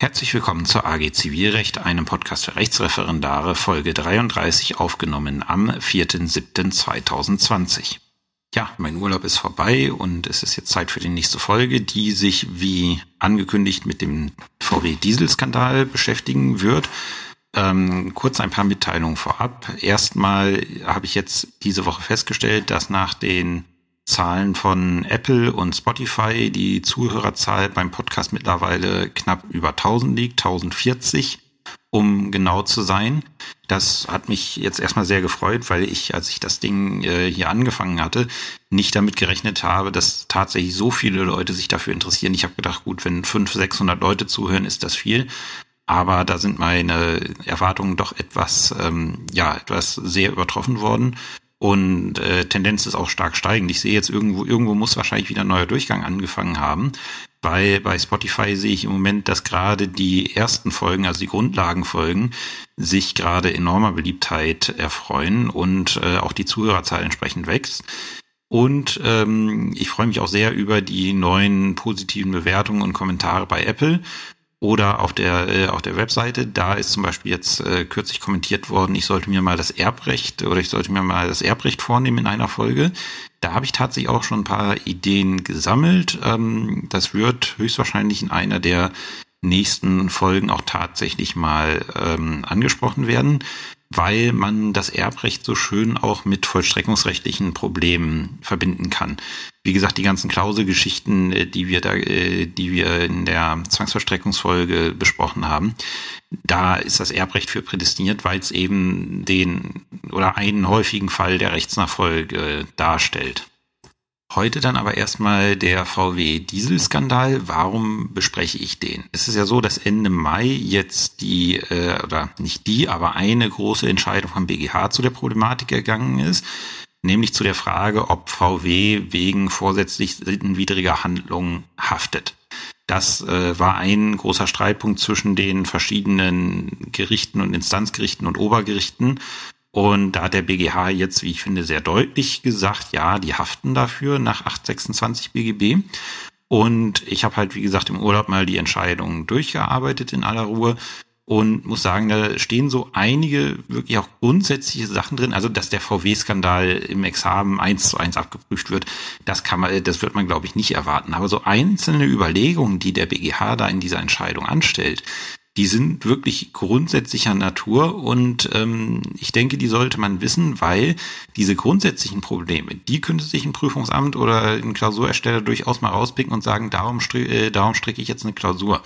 Herzlich willkommen zur AG Zivilrecht, einem Podcast für Rechtsreferendare, Folge 33, aufgenommen am 4.7.2020. Ja, mein Urlaub ist vorbei und es ist jetzt Zeit für die nächste Folge, die sich wie angekündigt mit dem VW-Dieselskandal beschäftigen wird. Ähm, kurz ein paar Mitteilungen vorab. Erstmal habe ich jetzt diese Woche festgestellt, dass nach den Zahlen von Apple und Spotify die Zuhörerzahl beim Podcast mittlerweile knapp über 1000 liegt, 1040, um genau zu sein. Das hat mich jetzt erstmal sehr gefreut, weil ich, als ich das Ding äh, hier angefangen hatte, nicht damit gerechnet habe, dass tatsächlich so viele Leute sich dafür interessieren. Ich habe gedacht, gut, wenn 500, 600 Leute zuhören, ist das viel. Aber da sind meine Erwartungen doch etwas, ähm, ja, etwas sehr übertroffen worden. Und äh, Tendenz ist auch stark steigend. Ich sehe jetzt irgendwo, irgendwo muss wahrscheinlich wieder ein neuer Durchgang angefangen haben. Weil bei Spotify sehe ich im Moment, dass gerade die ersten Folgen, also die Grundlagenfolgen, sich gerade enormer Beliebtheit erfreuen und äh, auch die Zuhörerzahl entsprechend wächst. Und ähm, ich freue mich auch sehr über die neuen positiven Bewertungen und Kommentare bei Apple oder auf der äh, auf der Webseite. Da ist zum Beispiel jetzt äh, kürzlich kommentiert worden, ich sollte mir mal das Erbrecht oder ich sollte mir mal das Erbrecht vornehmen in einer Folge. Da habe ich tatsächlich auch schon ein paar Ideen gesammelt. Ähm, das wird höchstwahrscheinlich in einer der nächsten Folgen auch tatsächlich mal ähm, angesprochen werden weil man das Erbrecht so schön auch mit vollstreckungsrechtlichen Problemen verbinden kann. Wie gesagt, die ganzen Klauselgeschichten, äh, die wir da, äh, die wir in der Zwangsverstreckungsfolge besprochen haben, da ist das Erbrecht für prädestiniert, weil es eben den oder einen häufigen Fall der Rechtsnachfolge darstellt. Heute dann aber erstmal der VW-Dieselskandal. Warum bespreche ich den? Es ist ja so, dass Ende Mai jetzt die, äh, oder nicht die, aber eine große Entscheidung vom BGH zu der Problematik gegangen ist, nämlich zu der Frage, ob VW wegen vorsätzlich sittenwidriger Handlungen haftet. Das äh, war ein großer Streitpunkt zwischen den verschiedenen Gerichten und Instanzgerichten und Obergerichten. Und da hat der BGH jetzt, wie ich finde, sehr deutlich gesagt, ja, die haften dafür nach 826 BGB. Und ich habe halt, wie gesagt, im Urlaub mal die Entscheidung durchgearbeitet in aller Ruhe und muss sagen, da stehen so einige wirklich auch grundsätzliche Sachen drin. Also, dass der VW-Skandal im Examen eins zu eins abgeprüft wird, das kann man, das wird man, glaube ich, nicht erwarten. Aber so einzelne Überlegungen, die der BGH da in dieser Entscheidung anstellt, die sind wirklich grundsätzlicher Natur und ähm, ich denke, die sollte man wissen, weil diese grundsätzlichen Probleme, die könnte sich ein Prüfungsamt oder ein Klausurersteller durchaus mal rauspicken und sagen, darum, äh, darum stricke ich jetzt eine Klausur.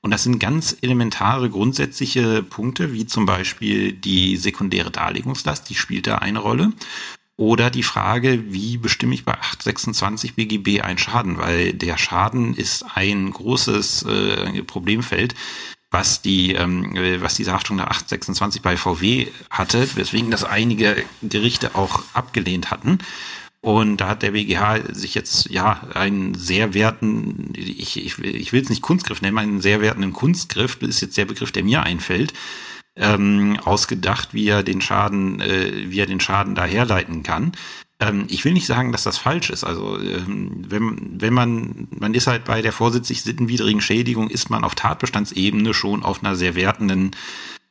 Und das sind ganz elementare grundsätzliche Punkte, wie zum Beispiel die sekundäre Darlegungslast, die spielt da eine Rolle. Oder die Frage, wie bestimme ich bei 826 BGB einen Schaden? Weil der Schaden ist ein großes äh, Problemfeld was die, ähm, was diese Haftung nach 826 bei VW hatte, weswegen das einige Gerichte auch abgelehnt hatten. Und da hat der BGH sich jetzt ja einen sehr werten, ich, ich, ich will es nicht Kunstgriff nennen, einen sehr wertenden Kunstgriff, das ist jetzt der Begriff, der mir einfällt, ähm, ausgedacht, wie er den Schaden, äh, wie er den Schaden da herleiten kann. Ähm, ich will nicht sagen, dass das falsch ist. Also ähm, wenn, wenn man, man ist halt bei der vorsätzlich sittenwidrigen Schädigung, ist man auf Tatbestandsebene schon auf einer sehr wertenden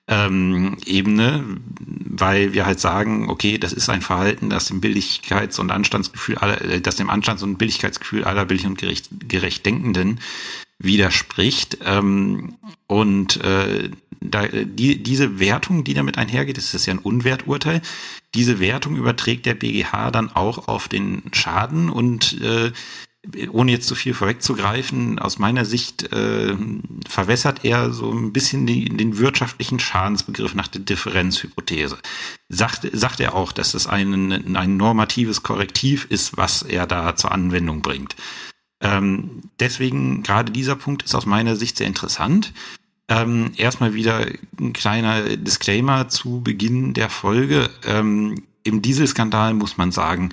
ähm, Ebene, weil wir halt sagen, okay, das ist ein Verhalten, das dem Billigkeits- und Anstandsgefühl aller, äh, das dem Anstands- und Billigkeitsgefühl aller billig und gerecht, gerecht Denkenden widerspricht. Ähm, und äh, da, die, diese Wertung, die damit einhergeht, das ist ja ein Unwerturteil, diese Wertung überträgt der BGH dann auch auf den Schaden und äh, ohne jetzt zu viel vorwegzugreifen, aus meiner Sicht äh, verwässert er so ein bisschen die, den wirtschaftlichen Schadensbegriff nach der Differenzhypothese. Sagt, sagt er auch, dass es ein, ein normatives Korrektiv ist, was er da zur Anwendung bringt. Ähm, deswegen gerade dieser Punkt ist aus meiner Sicht sehr interessant. Ähm, erstmal wieder ein kleiner Disclaimer zu Beginn der Folge. Ähm, Im Dieselskandal muss man sagen,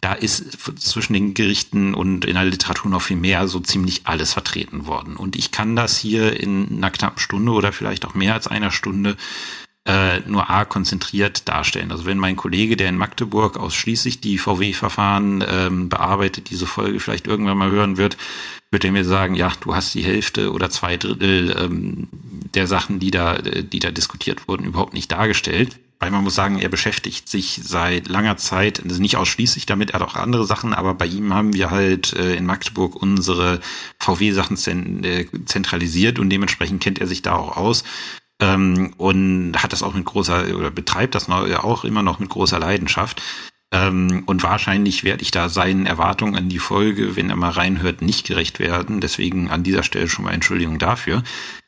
da ist zwischen den Gerichten und in der Literatur noch viel mehr so ziemlich alles vertreten worden. Und ich kann das hier in einer knappen Stunde oder vielleicht auch mehr als einer Stunde äh, nur A konzentriert darstellen. Also wenn mein Kollege, der in Magdeburg ausschließlich die VW-Verfahren ähm, bearbeitet, diese Folge vielleicht irgendwann mal hören wird, wird er mir sagen, ja, du hast die Hälfte oder zwei Drittel ähm, der Sachen, die da, die da diskutiert wurden, überhaupt nicht dargestellt. Weil man muss sagen, er beschäftigt sich seit langer Zeit, also nicht ausschließlich damit, er hat auch andere Sachen, aber bei ihm haben wir halt äh, in Magdeburg unsere VW-Sachen äh, zentralisiert und dementsprechend kennt er sich da auch aus ähm, und hat das auch mit großer oder betreibt das noch, auch immer noch mit großer Leidenschaft. Ähm, und wahrscheinlich werde ich da seinen Erwartungen an die Folge, wenn er mal reinhört, nicht gerecht werden. Deswegen an dieser Stelle schon mal Entschuldigung dafür.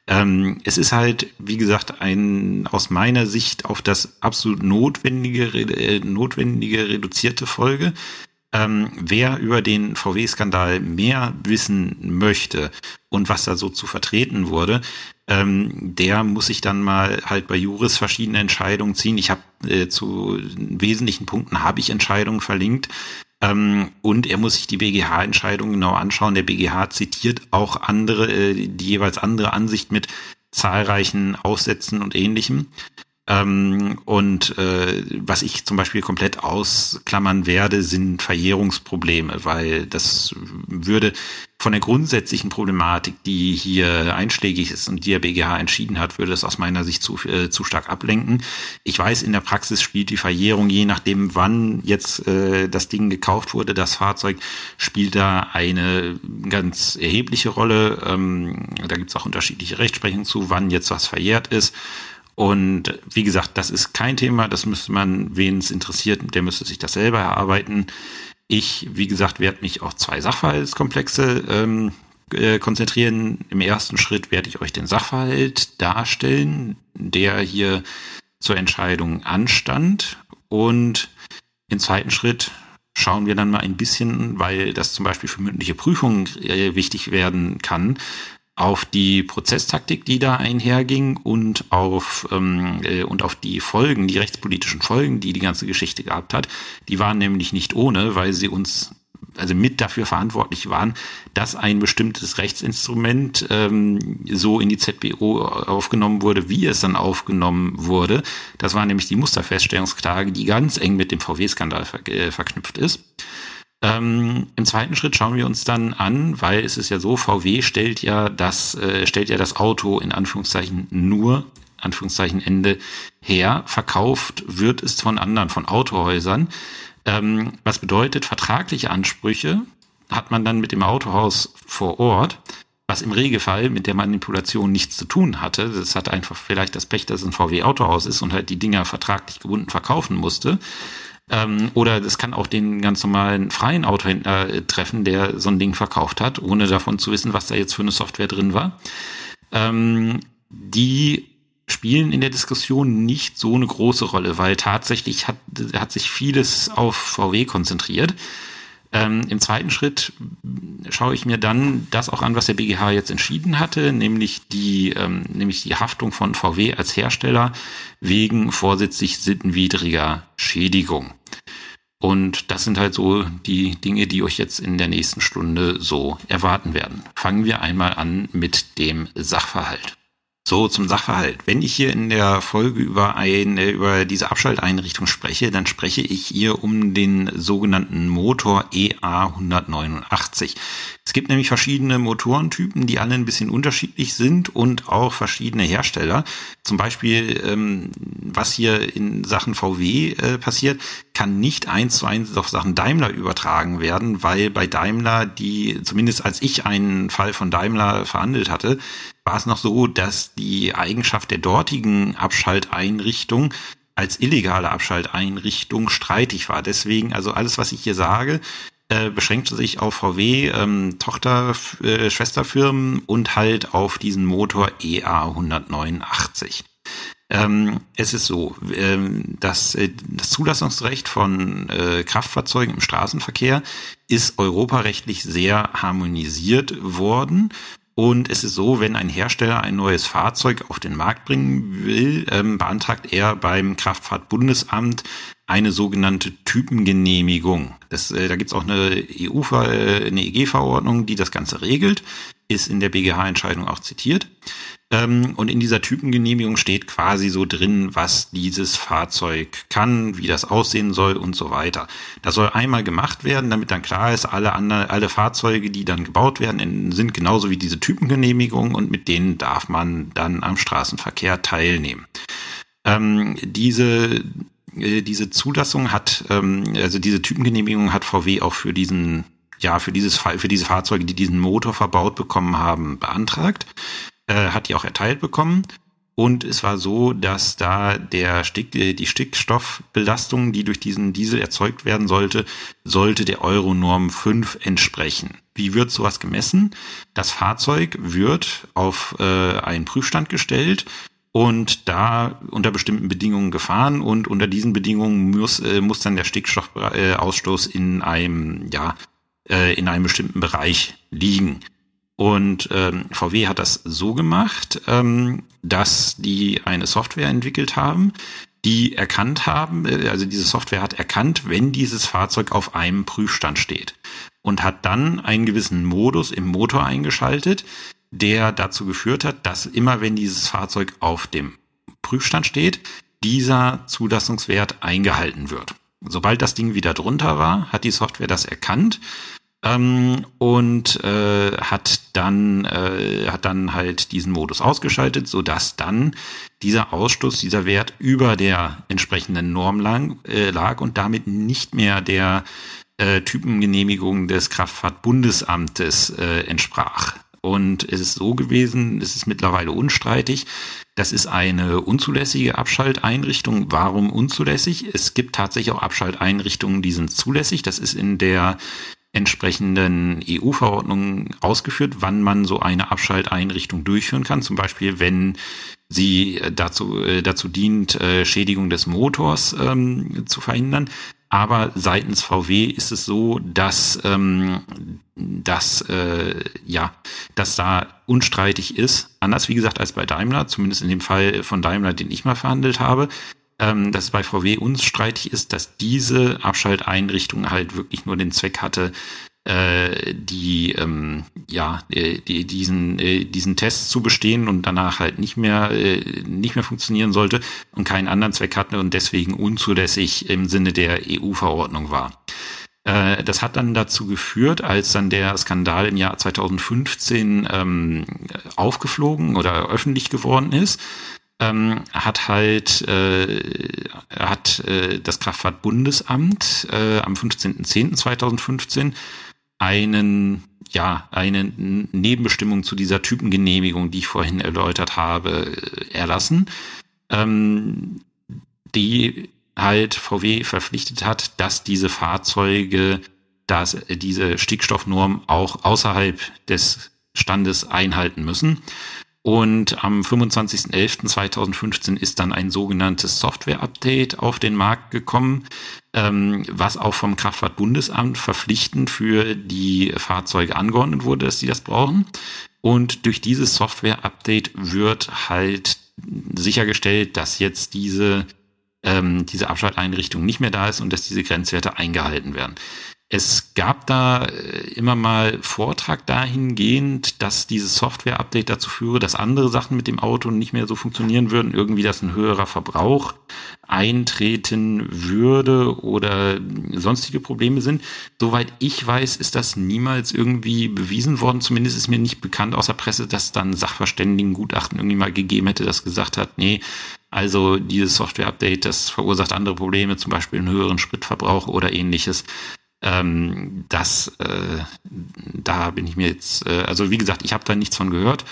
Ähm, es ist halt, wie gesagt, ein aus meiner Sicht auf das absolut notwendige, äh, notwendige reduzierte Folge. Ähm, wer über den VW-Skandal mehr wissen möchte und was da so zu vertreten wurde, ähm, der muss sich dann mal halt bei Juris verschiedene Entscheidungen ziehen. Ich habe äh, zu wesentlichen Punkten habe ich Entscheidungen verlinkt. Ähm, und er muss sich die BGH-Entscheidung genau anschauen. Der BGH zitiert auch andere, äh, die jeweils andere Ansicht mit zahlreichen Aussätzen und ähnlichem. Ähm, und äh, was ich zum Beispiel komplett ausklammern werde, sind Verjährungsprobleme, weil das würde von der grundsätzlichen Problematik, die hier einschlägig ist und die der BGH entschieden hat, würde das aus meiner Sicht zu, äh, zu stark ablenken. Ich weiß, in der Praxis spielt die Verjährung, je nachdem, wann jetzt äh, das Ding gekauft wurde, das Fahrzeug, spielt da eine ganz erhebliche Rolle. Ähm, da gibt es auch unterschiedliche Rechtsprechungen zu, wann jetzt was verjährt ist. Und wie gesagt, das ist kein Thema, das müsste man, wen es interessiert, der müsste sich das selber erarbeiten. Ich, wie gesagt, werde mich auf zwei Sachverhaltskomplexe ähm, äh, konzentrieren. Im ersten Schritt werde ich euch den Sachverhalt darstellen, der hier zur Entscheidung anstand. Und im zweiten Schritt schauen wir dann mal ein bisschen, weil das zum Beispiel für mündliche Prüfungen äh, wichtig werden kann, auf die Prozesstaktik, die da einherging und auf ähm, äh, und auf die Folgen, die rechtspolitischen Folgen, die die ganze Geschichte gehabt hat. Die waren nämlich nicht ohne, weil sie uns also mit dafür verantwortlich waren, dass ein bestimmtes Rechtsinstrument ähm, so in die ZBO aufgenommen wurde, wie es dann aufgenommen wurde. Das war nämlich die Musterfeststellungsklage, die ganz eng mit dem VW-Skandal ver äh, verknüpft ist. Ähm, Im zweiten Schritt schauen wir uns dann an, weil es ist ja so, VW stellt ja das, äh, stellt ja das Auto in Anführungszeichen nur, Anführungszeichen Ende her, verkauft wird es von anderen, von Autohäusern. Ähm, was bedeutet, vertragliche Ansprüche hat man dann mit dem Autohaus vor Ort, was im Regelfall mit der Manipulation nichts zu tun hatte. Das hat einfach vielleicht das Pech, dass es ein VW-Autohaus ist und halt die Dinger vertraglich gebunden verkaufen musste. Ähm, oder das kann auch den ganz normalen freien Autohändler äh, treffen, der so ein Ding verkauft hat, ohne davon zu wissen, was da jetzt für eine Software drin war. Ähm, die spielen in der Diskussion nicht so eine große Rolle, weil tatsächlich hat, hat sich vieles auf VW konzentriert. Ähm, Im zweiten Schritt schaue ich mir dann das auch an, was der BGH jetzt entschieden hatte, nämlich die, ähm, nämlich die Haftung von VW als Hersteller wegen vorsätzlich sittenwidriger Schädigung. Und das sind halt so die Dinge, die euch jetzt in der nächsten Stunde so erwarten werden. Fangen wir einmal an mit dem Sachverhalt. So, zum Sachverhalt. Wenn ich hier in der Folge über eine, über diese Abschalteinrichtung spreche, dann spreche ich hier um den sogenannten Motor EA 189. Es gibt nämlich verschiedene Motorentypen, die alle ein bisschen unterschiedlich sind und auch verschiedene Hersteller. Zum Beispiel, ähm, was hier in Sachen VW äh, passiert, kann nicht eins zu eins auf Sachen Daimler übertragen werden, weil bei Daimler die, zumindest als ich einen Fall von Daimler verhandelt hatte, war es noch so, dass die Eigenschaft der dortigen Abschalteinrichtung als illegale Abschalteinrichtung streitig war. Deswegen, also alles, was ich hier sage, äh, beschränkte sich auf VW, ähm, Tochter, äh, Schwesterfirmen und halt auf diesen Motor EA 189. Ähm, es ist so, ähm, dass äh, das Zulassungsrecht von äh, Kraftfahrzeugen im Straßenverkehr ist europarechtlich sehr harmonisiert worden und es ist so, wenn ein Hersteller ein neues Fahrzeug auf den Markt bringen will, ähm, beantragt er beim Kraftfahrtbundesamt eine sogenannte Typengenehmigung. Das, äh, da gibt's auch eine EU, äh, eine EG-Verordnung, die das Ganze regelt, ist in der BGH-Entscheidung auch zitiert. Ähm, und in dieser Typengenehmigung steht quasi so drin, was dieses Fahrzeug kann, wie das aussehen soll und so weiter. Das soll einmal gemacht werden, damit dann klar ist, alle anderen, alle Fahrzeuge, die dann gebaut werden, sind genauso wie diese Typengenehmigung und mit denen darf man dann am Straßenverkehr teilnehmen. Ähm, diese äh, diese Zulassung hat, ähm, also diese Typengenehmigung hat VW auch für diesen ja, für dieses für diese Fahrzeuge, die diesen Motor verbaut bekommen haben, beantragt äh, hat die auch erteilt bekommen. Und es war so, dass da der Stick, äh, die Stickstoffbelastung, die durch diesen Diesel erzeugt werden sollte, sollte der Euronorm 5 entsprechen. Wie wird sowas gemessen? Das Fahrzeug wird auf äh, einen Prüfstand gestellt und da unter bestimmten Bedingungen gefahren und unter diesen Bedingungen muss, äh, muss dann der Stickstoffausstoß in einem, ja, äh, in einem bestimmten Bereich liegen. Und ähm, VW hat das so gemacht, ähm, dass die eine Software entwickelt haben, die erkannt haben, äh, also diese Software hat erkannt, wenn dieses Fahrzeug auf einem Prüfstand steht und hat dann einen gewissen Modus im Motor eingeschaltet, der dazu geführt hat, dass immer wenn dieses Fahrzeug auf dem Prüfstand steht, dieser Zulassungswert eingehalten wird. Sobald das Ding wieder drunter war, hat die Software das erkannt ähm, und äh, hat dann äh, hat dann halt diesen Modus ausgeschaltet, so dass dann dieser Ausstoß, dieser Wert über der entsprechenden Norm lang, äh, lag und damit nicht mehr der äh, Typengenehmigung des Kraftfahrtbundesamtes äh, entsprach. Und es ist so gewesen, es ist mittlerweile unstreitig, das ist eine unzulässige Abschalteinrichtung. Warum unzulässig? Es gibt tatsächlich auch Abschalteinrichtungen, die sind zulässig. Das ist in der entsprechenden EU-Verordnungen ausgeführt, wann man so eine Abschalteinrichtung durchführen kann. Zum Beispiel, wenn sie dazu, äh, dazu dient, äh, Schädigung des Motors ähm, zu verhindern. Aber seitens VW ist es so, dass, ähm, dass, äh, ja, dass da unstreitig ist. Anders, wie gesagt, als bei Daimler, zumindest in dem Fall von Daimler, den ich mal verhandelt habe ähm, dass bei VW unstreitig ist, dass diese Abschalteinrichtung halt wirklich nur den Zweck hatte, äh, die ähm, ja äh, die, diesen äh, diesen Test zu bestehen und danach halt nicht mehr äh, nicht mehr funktionieren sollte und keinen anderen Zweck hatte und deswegen unzulässig im Sinne der EU-Verordnung war. Äh, das hat dann dazu geführt, als dann der Skandal im Jahr 2015 ähm, aufgeflogen oder öffentlich geworden ist, ähm, hat halt äh, hat äh, das Kraftfahrtbundesamt äh, am 15.10.2015 einen ja eine Nebenbestimmung zu dieser Typengenehmigung, die ich vorhin erläutert habe, äh, erlassen, ähm, die halt VW verpflichtet hat, dass diese Fahrzeuge, dass diese Stickstoffnorm auch außerhalb des Standes einhalten müssen. Und am 25.11.2015 ist dann ein sogenanntes Software-Update auf den Markt gekommen, ähm, was auch vom Kraftfahrtbundesamt verpflichtend für die Fahrzeuge angeordnet wurde, dass sie das brauchen. Und durch dieses Software-Update wird halt sichergestellt, dass jetzt diese, ähm, diese Abschalteinrichtung nicht mehr da ist und dass diese Grenzwerte eingehalten werden. Es gab da äh, immer mal Vortrag dahingehend, dass dieses Software-Update dazu führe, dass andere Sachen mit dem Auto nicht mehr so funktionieren würden, irgendwie, dass ein höherer Verbrauch eintreten würde oder sonstige Probleme sind. Soweit ich weiß, ist das niemals irgendwie bewiesen worden. Zumindest ist mir nicht bekannt aus der Presse, dass dann Sachverständigengutachten irgendwie mal gegeben hätte, das gesagt hat, nee, also dieses Software-Update, das verursacht andere Probleme, zum Beispiel einen höheren Spritverbrauch oder ähnliches. Ähm, das, äh, da bin ich mir jetzt, äh, also wie gesagt, ich habe da nichts von gehört.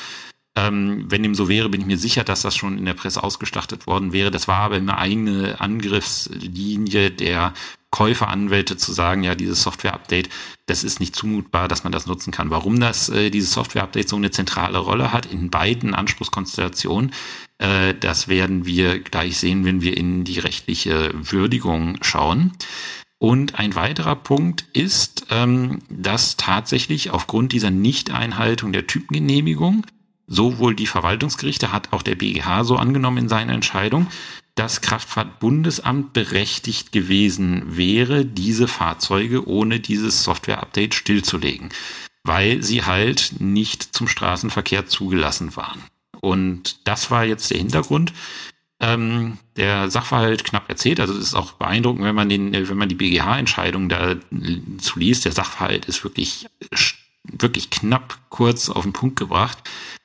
Ähm, wenn dem so wäre, bin ich mir sicher, dass das schon in der Presse ausgestattet worden wäre. Das war aber eine Angriffslinie der Käuferanwälte zu sagen, ja, dieses Software-Update, das ist nicht zumutbar, dass man das nutzen kann. Warum das, äh, dieses Software-Update so eine zentrale Rolle hat in beiden Anspruchskonstellationen, äh, das werden wir gleich sehen, wenn wir in die rechtliche Würdigung schauen. Und ein weiterer Punkt ist, ähm, dass tatsächlich aufgrund dieser Nichteinhaltung der Typengenehmigung sowohl die Verwaltungsgerichte hat auch der BGH so angenommen in seiner Entscheidung, das Kraftfahrtbundesamt berechtigt gewesen wäre, diese Fahrzeuge ohne dieses Software-Update stillzulegen, weil sie halt nicht zum Straßenverkehr zugelassen waren. Und das war jetzt der Hintergrund. Ähm, der Sachverhalt knapp erzählt, also es ist auch beeindruckend, wenn man den, wenn man die BGH-Entscheidung da zu liest. Der Sachverhalt ist wirklich, wirklich knapp kurz auf den Punkt gebracht.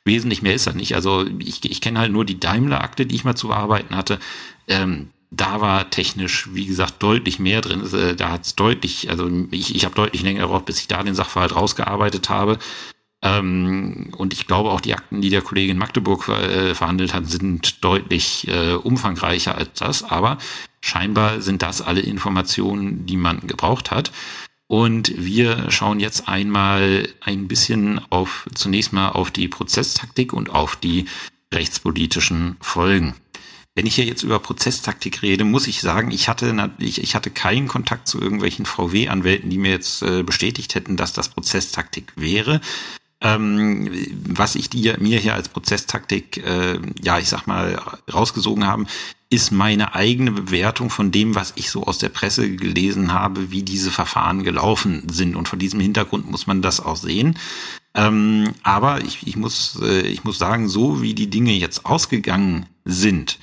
Wesentlich mehr ist er nicht. Also ich, ich kenne halt nur die Daimler-Akte, die ich mal zu bearbeiten hatte. Ähm, da war technisch, wie gesagt, deutlich mehr drin. Äh, da hat es deutlich, also ich, ich habe deutlich länger gebraucht, bis ich da den Sachverhalt rausgearbeitet habe. Ähm, und ich glaube auch die Akten, die der Kollege in Magdeburg äh, verhandelt hat, sind deutlich äh, umfangreicher als das. Aber scheinbar sind das alle Informationen, die man gebraucht hat. Und wir schauen jetzt einmal ein bisschen auf, zunächst mal auf die Prozesstaktik und auf die rechtspolitischen Folgen. Wenn ich hier jetzt über Prozesstaktik rede, muss ich sagen, ich hatte, ich, ich hatte keinen Kontakt zu irgendwelchen VW-Anwälten, die mir jetzt äh, bestätigt hätten, dass das Prozesstaktik wäre. Ähm, was ich dir, mir hier als Prozesstaktik, äh, ja, ich sag mal, rausgesogen haben, ist meine eigene Bewertung von dem, was ich so aus der Presse gelesen habe, wie diese Verfahren gelaufen sind. Und vor diesem Hintergrund muss man das auch sehen. Ähm, aber ich, ich, muss, äh, ich muss sagen, so wie die Dinge jetzt ausgegangen sind,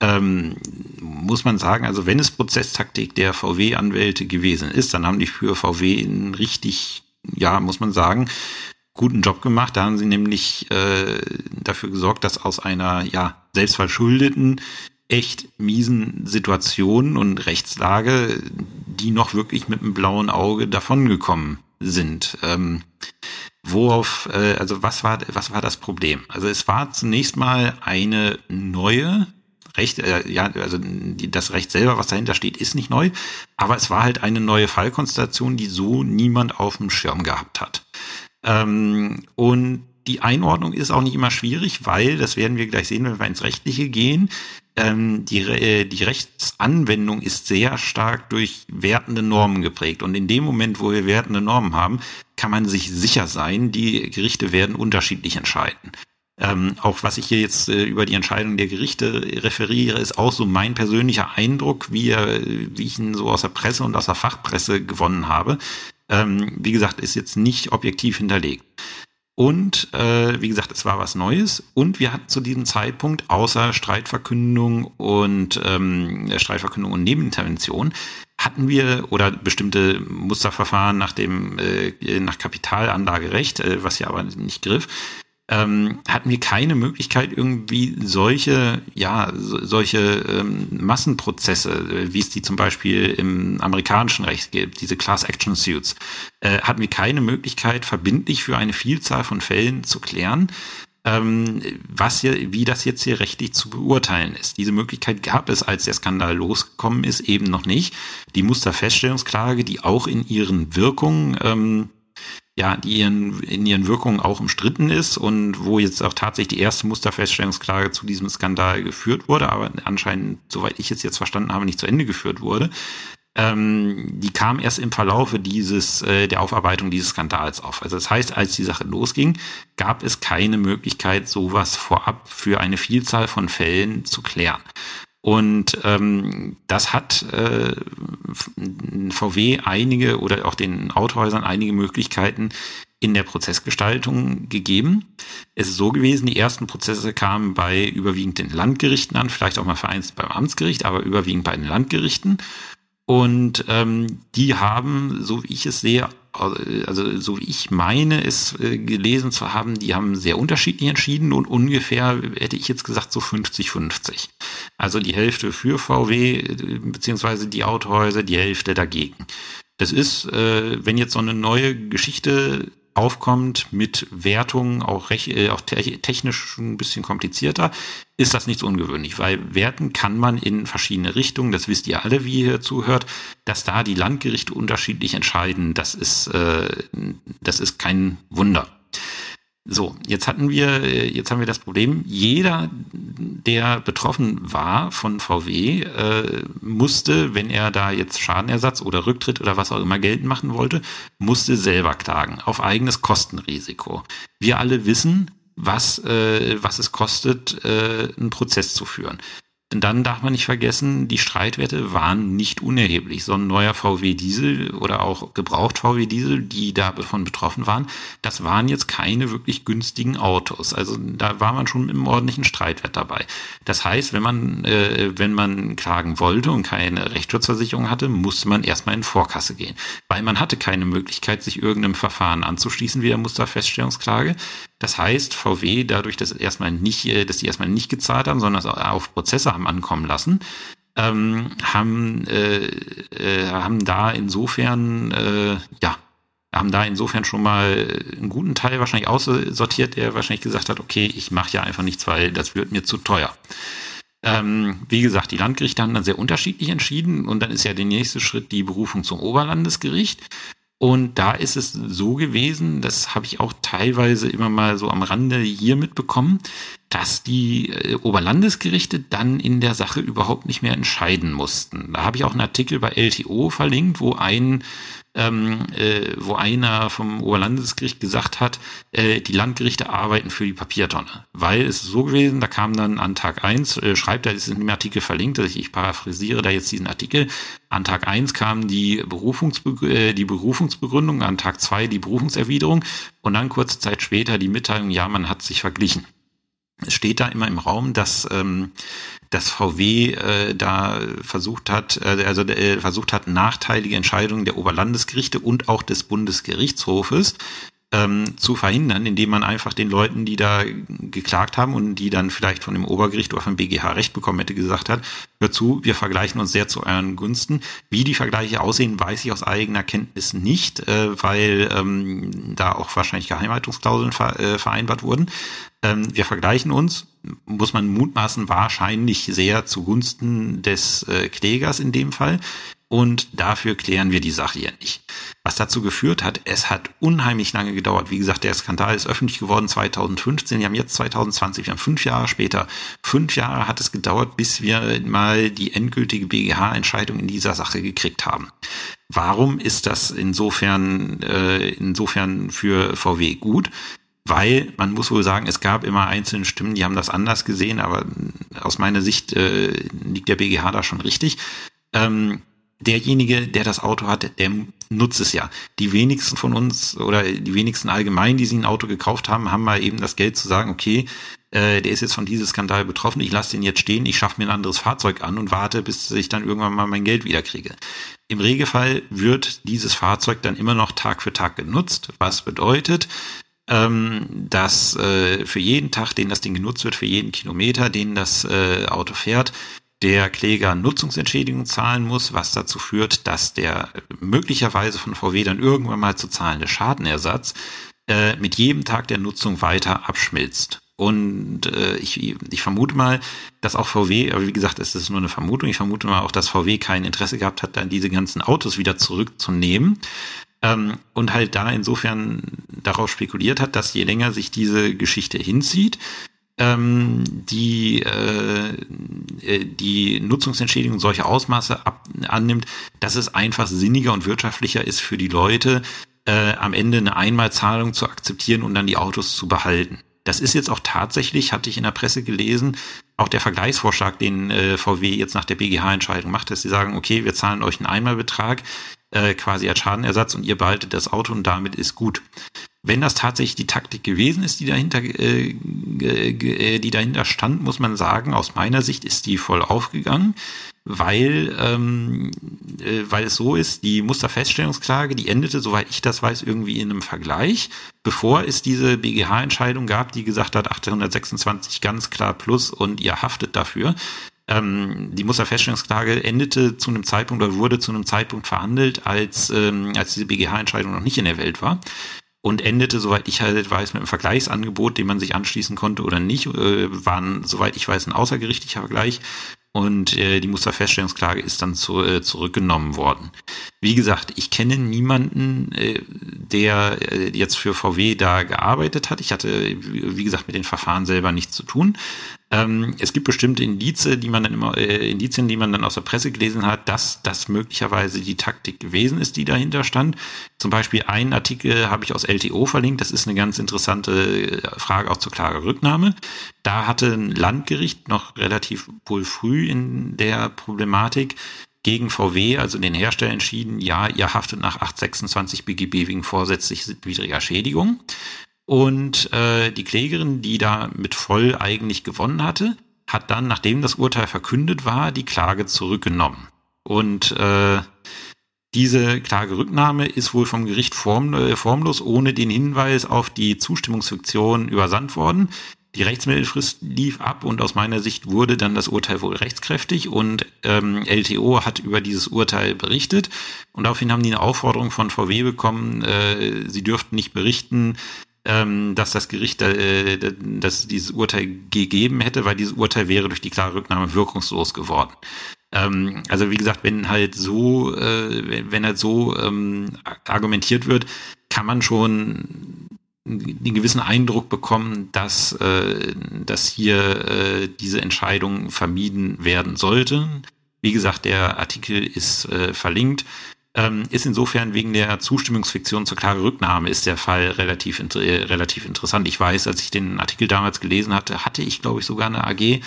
ähm, muss man sagen, also wenn es Prozesstaktik der VW-Anwälte gewesen ist, dann haben die für VW einen richtig, ja, muss man sagen, guten Job gemacht. Da haben sie nämlich äh, dafür gesorgt, dass aus einer ja selbstverschuldeten, echt miesen Situation und Rechtslage, die noch wirklich mit einem blauen Auge davongekommen sind. Ähm, worauf, äh, also was war, was war das Problem? Also es war zunächst mal eine neue Recht, äh, ja, also die, das Recht selber, was dahinter steht, ist nicht neu, aber es war halt eine neue Fallkonstellation, die so niemand auf dem Schirm gehabt hat. Ähm, und die Einordnung ist auch nicht immer schwierig, weil, das werden wir gleich sehen, wenn wir ins Rechtliche gehen, ähm, die, äh, die Rechtsanwendung ist sehr stark durch wertende Normen geprägt. Und in dem Moment, wo wir wertende Normen haben, kann man sich sicher sein, die Gerichte werden unterschiedlich entscheiden. Ähm, auch was ich hier jetzt äh, über die Entscheidung der Gerichte referiere, ist auch so mein persönlicher Eindruck, wie, er, wie ich ihn so aus der Presse und aus der Fachpresse gewonnen habe. Ähm, wie gesagt, ist jetzt nicht objektiv hinterlegt. Und äh, wie gesagt, es war was Neues. Und wir hatten zu diesem Zeitpunkt außer Streitverkündung und ähm, Streitverkündung und Nebenintervention hatten wir oder bestimmte Musterverfahren nach dem äh, nach Kapitalanlagerecht, äh, was ja aber nicht griff, ähm, hatten wir keine Möglichkeit, irgendwie solche, ja, so, solche ähm, Massenprozesse, äh, wie es die zum Beispiel im amerikanischen Recht gibt, diese Class Action Suits, äh, hatten wir keine Möglichkeit, verbindlich für eine Vielzahl von Fällen zu klären, ähm, was hier, wie das jetzt hier rechtlich zu beurteilen ist. Diese Möglichkeit gab es, als der Skandal losgekommen ist, eben noch nicht. Die Musterfeststellungsklage, die auch in ihren Wirkungen ähm, ja, die ihren, in ihren Wirkungen auch umstritten ist und wo jetzt auch tatsächlich die erste Musterfeststellungsklage zu diesem Skandal geführt wurde, aber anscheinend, soweit ich es jetzt verstanden habe, nicht zu Ende geführt wurde. Ähm, die kam erst im Verlaufe dieses, äh, der Aufarbeitung dieses Skandals auf. Also das heißt, als die Sache losging, gab es keine Möglichkeit, sowas vorab für eine Vielzahl von Fällen zu klären. Und ähm, das hat äh, VW einige oder auch den Autohäusern einige Möglichkeiten in der Prozessgestaltung gegeben. Es ist so gewesen, die ersten Prozesse kamen bei überwiegend den Landgerichten an, vielleicht auch mal vereinzelt beim Amtsgericht, aber überwiegend bei den Landgerichten. Und ähm, die haben, so wie ich es sehe, also so wie ich meine, es äh, gelesen zu haben, die haben sehr unterschiedlich entschieden und ungefähr, hätte ich jetzt gesagt, so 50-50. Also die Hälfte für VW, äh, beziehungsweise die Autohäuser, die Hälfte dagegen. Das ist, äh, wenn jetzt so eine neue Geschichte aufkommt mit Wertungen, auch, äh, auch technisch ein bisschen komplizierter, ist das nichts ungewöhnlich, weil werten kann man in verschiedene Richtungen, das wisst ihr alle, wie ihr zuhört, dass da die Landgerichte unterschiedlich entscheiden, das ist, äh, das ist kein Wunder. So, jetzt hatten wir, jetzt haben wir das Problem, jeder, der betroffen war von VW, äh, musste, wenn er da jetzt Schadenersatz oder Rücktritt oder was auch immer geltend machen wollte, musste selber klagen, auf eigenes Kostenrisiko. Wir alle wissen, was, äh, was es kostet, äh, einen Prozess zu führen. Dann darf man nicht vergessen, die Streitwerte waren nicht unerheblich. So ein neuer VW Diesel oder auch gebraucht VW Diesel, die davon betroffen waren, das waren jetzt keine wirklich günstigen Autos. Also da war man schon im ordentlichen Streitwert dabei. Das heißt, wenn man, äh, wenn man klagen wollte und keine Rechtsschutzversicherung hatte, musste man erstmal in Vorkasse gehen. Weil man hatte keine Möglichkeit, sich irgendeinem Verfahren anzuschließen wie der Musterfeststellungsklage. Das heißt, VW, dadurch, dass erstmal nicht, äh, dass die erstmal nicht gezahlt haben, sondern auf Prozesse haben ankommen lassen, ähm, haben, äh, äh, haben da insofern, äh, ja, haben da insofern schon mal einen guten Teil wahrscheinlich aussortiert, der wahrscheinlich gesagt hat, okay, ich mache ja einfach nichts, weil das wird mir zu teuer. Ähm, wie gesagt, die Landgerichte haben dann sehr unterschiedlich entschieden und dann ist ja der nächste Schritt die Berufung zum Oberlandesgericht. Und da ist es so gewesen, das habe ich auch teilweise immer mal so am Rande hier mitbekommen, dass die äh, Oberlandesgerichte dann in der Sache überhaupt nicht mehr entscheiden mussten. Da habe ich auch einen Artikel bei LTO verlinkt, wo ein ähm, äh, wo einer vom Oberlandesgericht gesagt hat, äh, die Landgerichte arbeiten für die Papiertonne. Weil es ist so gewesen, da kam dann an Tag eins äh, schreibt er, ist in dem Artikel verlinkt, dass ich, ich paraphrasiere da jetzt diesen Artikel, an Tag eins kam die, Berufungsbe äh, die Berufungsbegründung, an Tag zwei die Berufungserwiderung und dann kurze Zeit später die Mitteilung, ja, man hat sich verglichen. Es steht da immer im Raum, dass ähm, dass VW äh, da versucht hat, äh, also äh, versucht hat, nachteilige Entscheidungen der Oberlandesgerichte und auch des Bundesgerichtshofes ähm, zu verhindern, indem man einfach den Leuten, die da geklagt haben und die dann vielleicht von dem Obergericht oder vom BGH Recht bekommen hätte, gesagt hat, hör zu, wir vergleichen uns sehr zu euren Gunsten. Wie die Vergleiche aussehen, weiß ich aus eigener Kenntnis nicht, äh, weil ähm, da auch wahrscheinlich Geheimhaltungsklauseln ver äh, vereinbart wurden. Ähm, wir vergleichen uns, muss man mutmaßen, wahrscheinlich sehr zugunsten des äh, Klägers in dem Fall. Und dafür klären wir die Sache hier nicht. Was dazu geführt hat, es hat unheimlich lange gedauert. Wie gesagt, der Skandal ist öffentlich geworden 2015. Wir haben jetzt 2020, wir haben fünf Jahre später. Fünf Jahre hat es gedauert, bis wir mal die endgültige BGH-Entscheidung in dieser Sache gekriegt haben. Warum ist das insofern, äh, insofern für VW gut? weil man muss wohl sagen, es gab immer einzelne Stimmen, die haben das anders gesehen, aber aus meiner Sicht äh, liegt der BGH da schon richtig. Ähm, derjenige, der das Auto hat, der nutzt es ja. Die wenigsten von uns oder die wenigsten allgemein, die sich ein Auto gekauft haben, haben mal eben das Geld zu sagen, okay, äh, der ist jetzt von diesem Skandal betroffen, ich lasse den jetzt stehen, ich schaffe mir ein anderes Fahrzeug an und warte, bis ich dann irgendwann mal mein Geld wiederkriege. Im Regelfall wird dieses Fahrzeug dann immer noch Tag für Tag genutzt, was bedeutet, ähm, dass äh, für jeden Tag, den das Ding genutzt wird, für jeden Kilometer, den das äh, Auto fährt, der Kläger Nutzungsentschädigung zahlen muss, was dazu führt, dass der möglicherweise von VW dann irgendwann mal zu zahlende Schadenersatz äh, mit jedem Tag der Nutzung weiter abschmilzt. Und äh, ich, ich vermute mal, dass auch VW, aber wie gesagt, es ist nur eine Vermutung, ich vermute mal auch, dass VW kein Interesse gehabt hat, dann diese ganzen Autos wieder zurückzunehmen. Ähm, und halt da insofern darauf spekuliert hat, dass je länger sich diese Geschichte hinzieht, ähm, die äh, äh, die Nutzungsentschädigung solche Ausmaße ab, annimmt, dass es einfach sinniger und wirtschaftlicher ist für die Leute, äh, am Ende eine Einmalzahlung zu akzeptieren und dann die Autos zu behalten. Das ist jetzt auch tatsächlich, hatte ich in der Presse gelesen, auch der Vergleichsvorschlag, den äh, VW jetzt nach der BGH-Entscheidung macht, dass sie sagen, okay, wir zahlen euch einen Einmalbetrag äh, quasi als Schadenersatz und ihr behaltet das Auto und damit ist gut. Wenn das tatsächlich die Taktik gewesen ist, die dahinter, äh, äh, die dahinter stand, muss man sagen, aus meiner Sicht ist die voll aufgegangen, weil, ähm, äh, weil es so ist, die Musterfeststellungsklage, die endete, soweit ich das weiß, irgendwie in einem Vergleich, bevor es diese BGH-Entscheidung gab, die gesagt hat, 1826 ganz klar plus und ihr haftet dafür. Ähm, die Musterfeststellungsklage endete zu einem Zeitpunkt oder wurde zu einem Zeitpunkt verhandelt, als, ähm, als diese BGH-Entscheidung noch nicht in der Welt war und endete, soweit ich halt weiß, mit einem Vergleichsangebot, dem man sich anschließen konnte oder nicht, äh, waren, soweit ich weiß, ein außergerichtlicher Vergleich und äh, die Musterfeststellungsklage ist dann zu, äh, zurückgenommen worden. Wie gesagt, ich kenne niemanden, äh, der äh, jetzt für VW da gearbeitet hat. Ich hatte, wie gesagt, mit den Verfahren selber nichts zu tun. Ähm, es gibt bestimmte Indize, die man dann immer, äh, Indizien, die man dann aus der Presse gelesen hat, dass das möglicherweise die Taktik gewesen ist, die dahinter stand. Zum Beispiel einen Artikel habe ich aus LTO verlinkt. Das ist eine ganz interessante äh, Frage auch zur klare Rücknahme. Da hatte ein Landgericht noch relativ wohl früh in der Problematik gegen VW, also den Hersteller, entschieden, ja, ihr haftet nach 826 BGB wegen vorsätzlich widriger Schädigung. Und äh, die Klägerin, die da mit voll eigentlich gewonnen hatte, hat dann, nachdem das Urteil verkündet war, die Klage zurückgenommen. Und äh, diese Klagerücknahme ist wohl vom Gericht form, äh, formlos ohne den Hinweis auf die Zustimmungsfiktion übersandt worden. Die Rechtsmittelfrist lief ab und aus meiner Sicht wurde dann das Urteil wohl rechtskräftig und ähm, LTO hat über dieses Urteil berichtet und daraufhin haben die eine Aufforderung von VW bekommen, äh, sie dürften nicht berichten, ähm, dass das Gericht äh, dass dieses Urteil gegeben hätte, weil dieses Urteil wäre durch die klare Rücknahme wirkungslos geworden. Ähm, also wie gesagt, wenn halt so, äh, wenn halt so ähm, argumentiert wird, kann man schon einen gewissen Eindruck bekommen, dass, äh, dass hier äh, diese Entscheidung vermieden werden sollte. Wie gesagt, der Artikel ist äh, verlinkt ist insofern wegen der Zustimmungsfiktion zur klare Rücknahme ist der Fall relativ, äh, relativ interessant. Ich weiß, als ich den Artikel damals gelesen hatte, hatte ich, glaube ich, sogar eine AG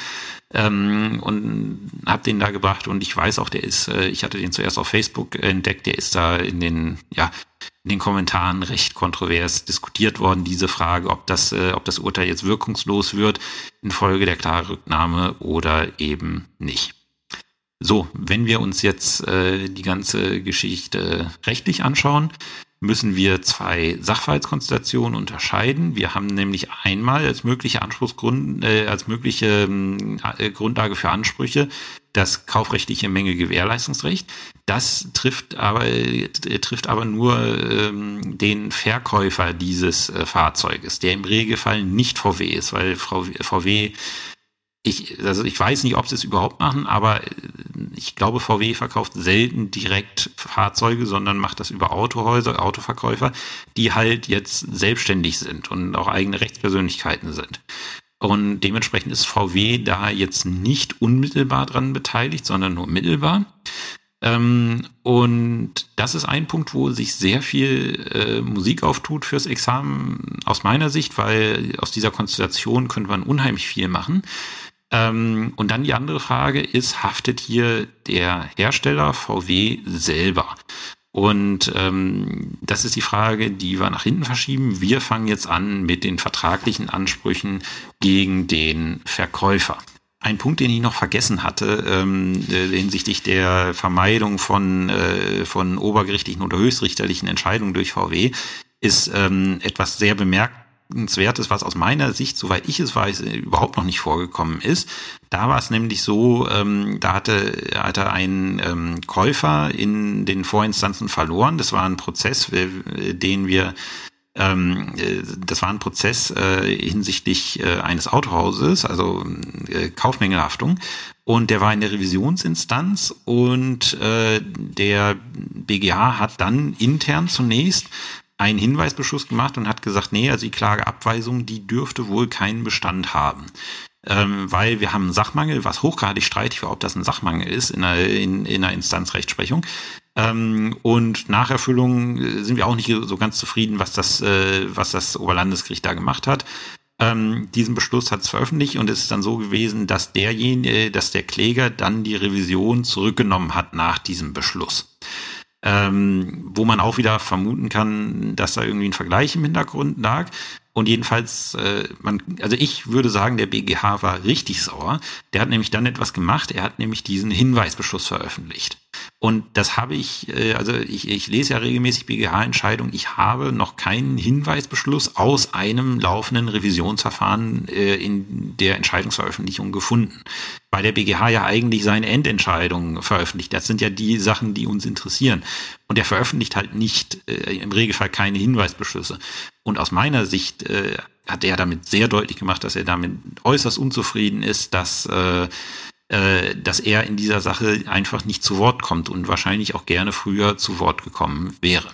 ähm, und habe den da gebracht und ich weiß auch, der ist, äh, ich hatte den zuerst auf Facebook entdeckt, der ist da in den, ja, in den Kommentaren recht kontrovers diskutiert worden, diese Frage, ob das, äh, ob das Urteil jetzt wirkungslos wird infolge der klaren Rücknahme oder eben nicht. So, wenn wir uns jetzt äh, die ganze Geschichte rechtlich anschauen, müssen wir zwei Sachverhaltskonstellationen unterscheiden. Wir haben nämlich einmal als mögliche Anspruchsgrund, äh, als mögliche äh, Grundlage für Ansprüche das kaufrechtliche Mängel-Gewährleistungsrecht. Das trifft aber, äh, trifft aber nur ähm, den Verkäufer dieses äh, Fahrzeuges, der im Regelfall nicht VW ist, weil VW ich, also ich weiß nicht, ob sie es überhaupt machen, aber äh, ich glaube, VW verkauft selten direkt Fahrzeuge, sondern macht das über Autohäuser, Autoverkäufer, die halt jetzt selbstständig sind und auch eigene Rechtspersönlichkeiten sind. Und dementsprechend ist VW da jetzt nicht unmittelbar dran beteiligt, sondern nur mittelbar. Ähm, und das ist ein Punkt, wo sich sehr viel äh, Musik auftut fürs Examen aus meiner Sicht, weil aus dieser Konstellation könnte man unheimlich viel machen. Ähm, und dann die andere Frage ist, haftet hier der Hersteller VW selber? Und ähm, das ist die Frage, die wir nach hinten verschieben. Wir fangen jetzt an mit den vertraglichen Ansprüchen gegen den Verkäufer. Ein Punkt, den ich noch vergessen hatte, ähm, äh, hinsichtlich der Vermeidung von, äh, von obergerichtlichen oder höchstrichterlichen Entscheidungen durch VW, ist ähm, etwas sehr bemerkt bemerkenswertes, was aus meiner Sicht, soweit ich es weiß, überhaupt noch nicht vorgekommen ist. Da war es nämlich so, ähm, da hatte, hatte ein ähm, Käufer in den Vorinstanzen verloren. Das war ein Prozess, äh, den wir ähm, äh, das war ein Prozess äh, hinsichtlich äh, eines Autohauses, also äh, Kaufmängelhaftung. Und der war in der Revisionsinstanz und äh, der BGH hat dann intern zunächst einen Hinweisbeschluss gemacht und hat gesagt, nee, also die Klageabweisung, die dürfte wohl keinen Bestand haben. Ähm, weil wir haben einen Sachmangel, was hochgradig streitig war, ob das ein Sachmangel ist in einer, in, in einer Instanzrechtsprechung. Ähm, und nach Erfüllung äh, sind wir auch nicht so ganz zufrieden, was das, äh, was das Oberlandesgericht da gemacht hat. Ähm, diesen Beschluss hat es veröffentlicht und es ist dann so gewesen, dass derjenige, dass der Kläger dann die Revision zurückgenommen hat nach diesem Beschluss ähm, wo man auch wieder vermuten kann, dass da irgendwie ein Vergleich im Hintergrund lag. Und jedenfalls, äh, man, also ich würde sagen, der BGH war richtig sauer. Der hat nämlich dann etwas gemacht. Er hat nämlich diesen Hinweisbeschluss veröffentlicht. Und das habe ich, äh, also ich, ich lese ja regelmäßig BGH-Entscheidungen. Ich habe noch keinen Hinweisbeschluss aus einem laufenden Revisionsverfahren äh, in der Entscheidungsveröffentlichung gefunden. Weil der BGH ja eigentlich seine Endentscheidung veröffentlicht. Das sind ja die Sachen, die uns interessieren. Und er veröffentlicht halt nicht, äh, im Regelfall keine Hinweisbeschlüsse. Und aus meiner Sicht hat er damit sehr deutlich gemacht, dass er damit äußerst unzufrieden ist, dass äh, dass er in dieser Sache einfach nicht zu Wort kommt und wahrscheinlich auch gerne früher zu Wort gekommen wäre.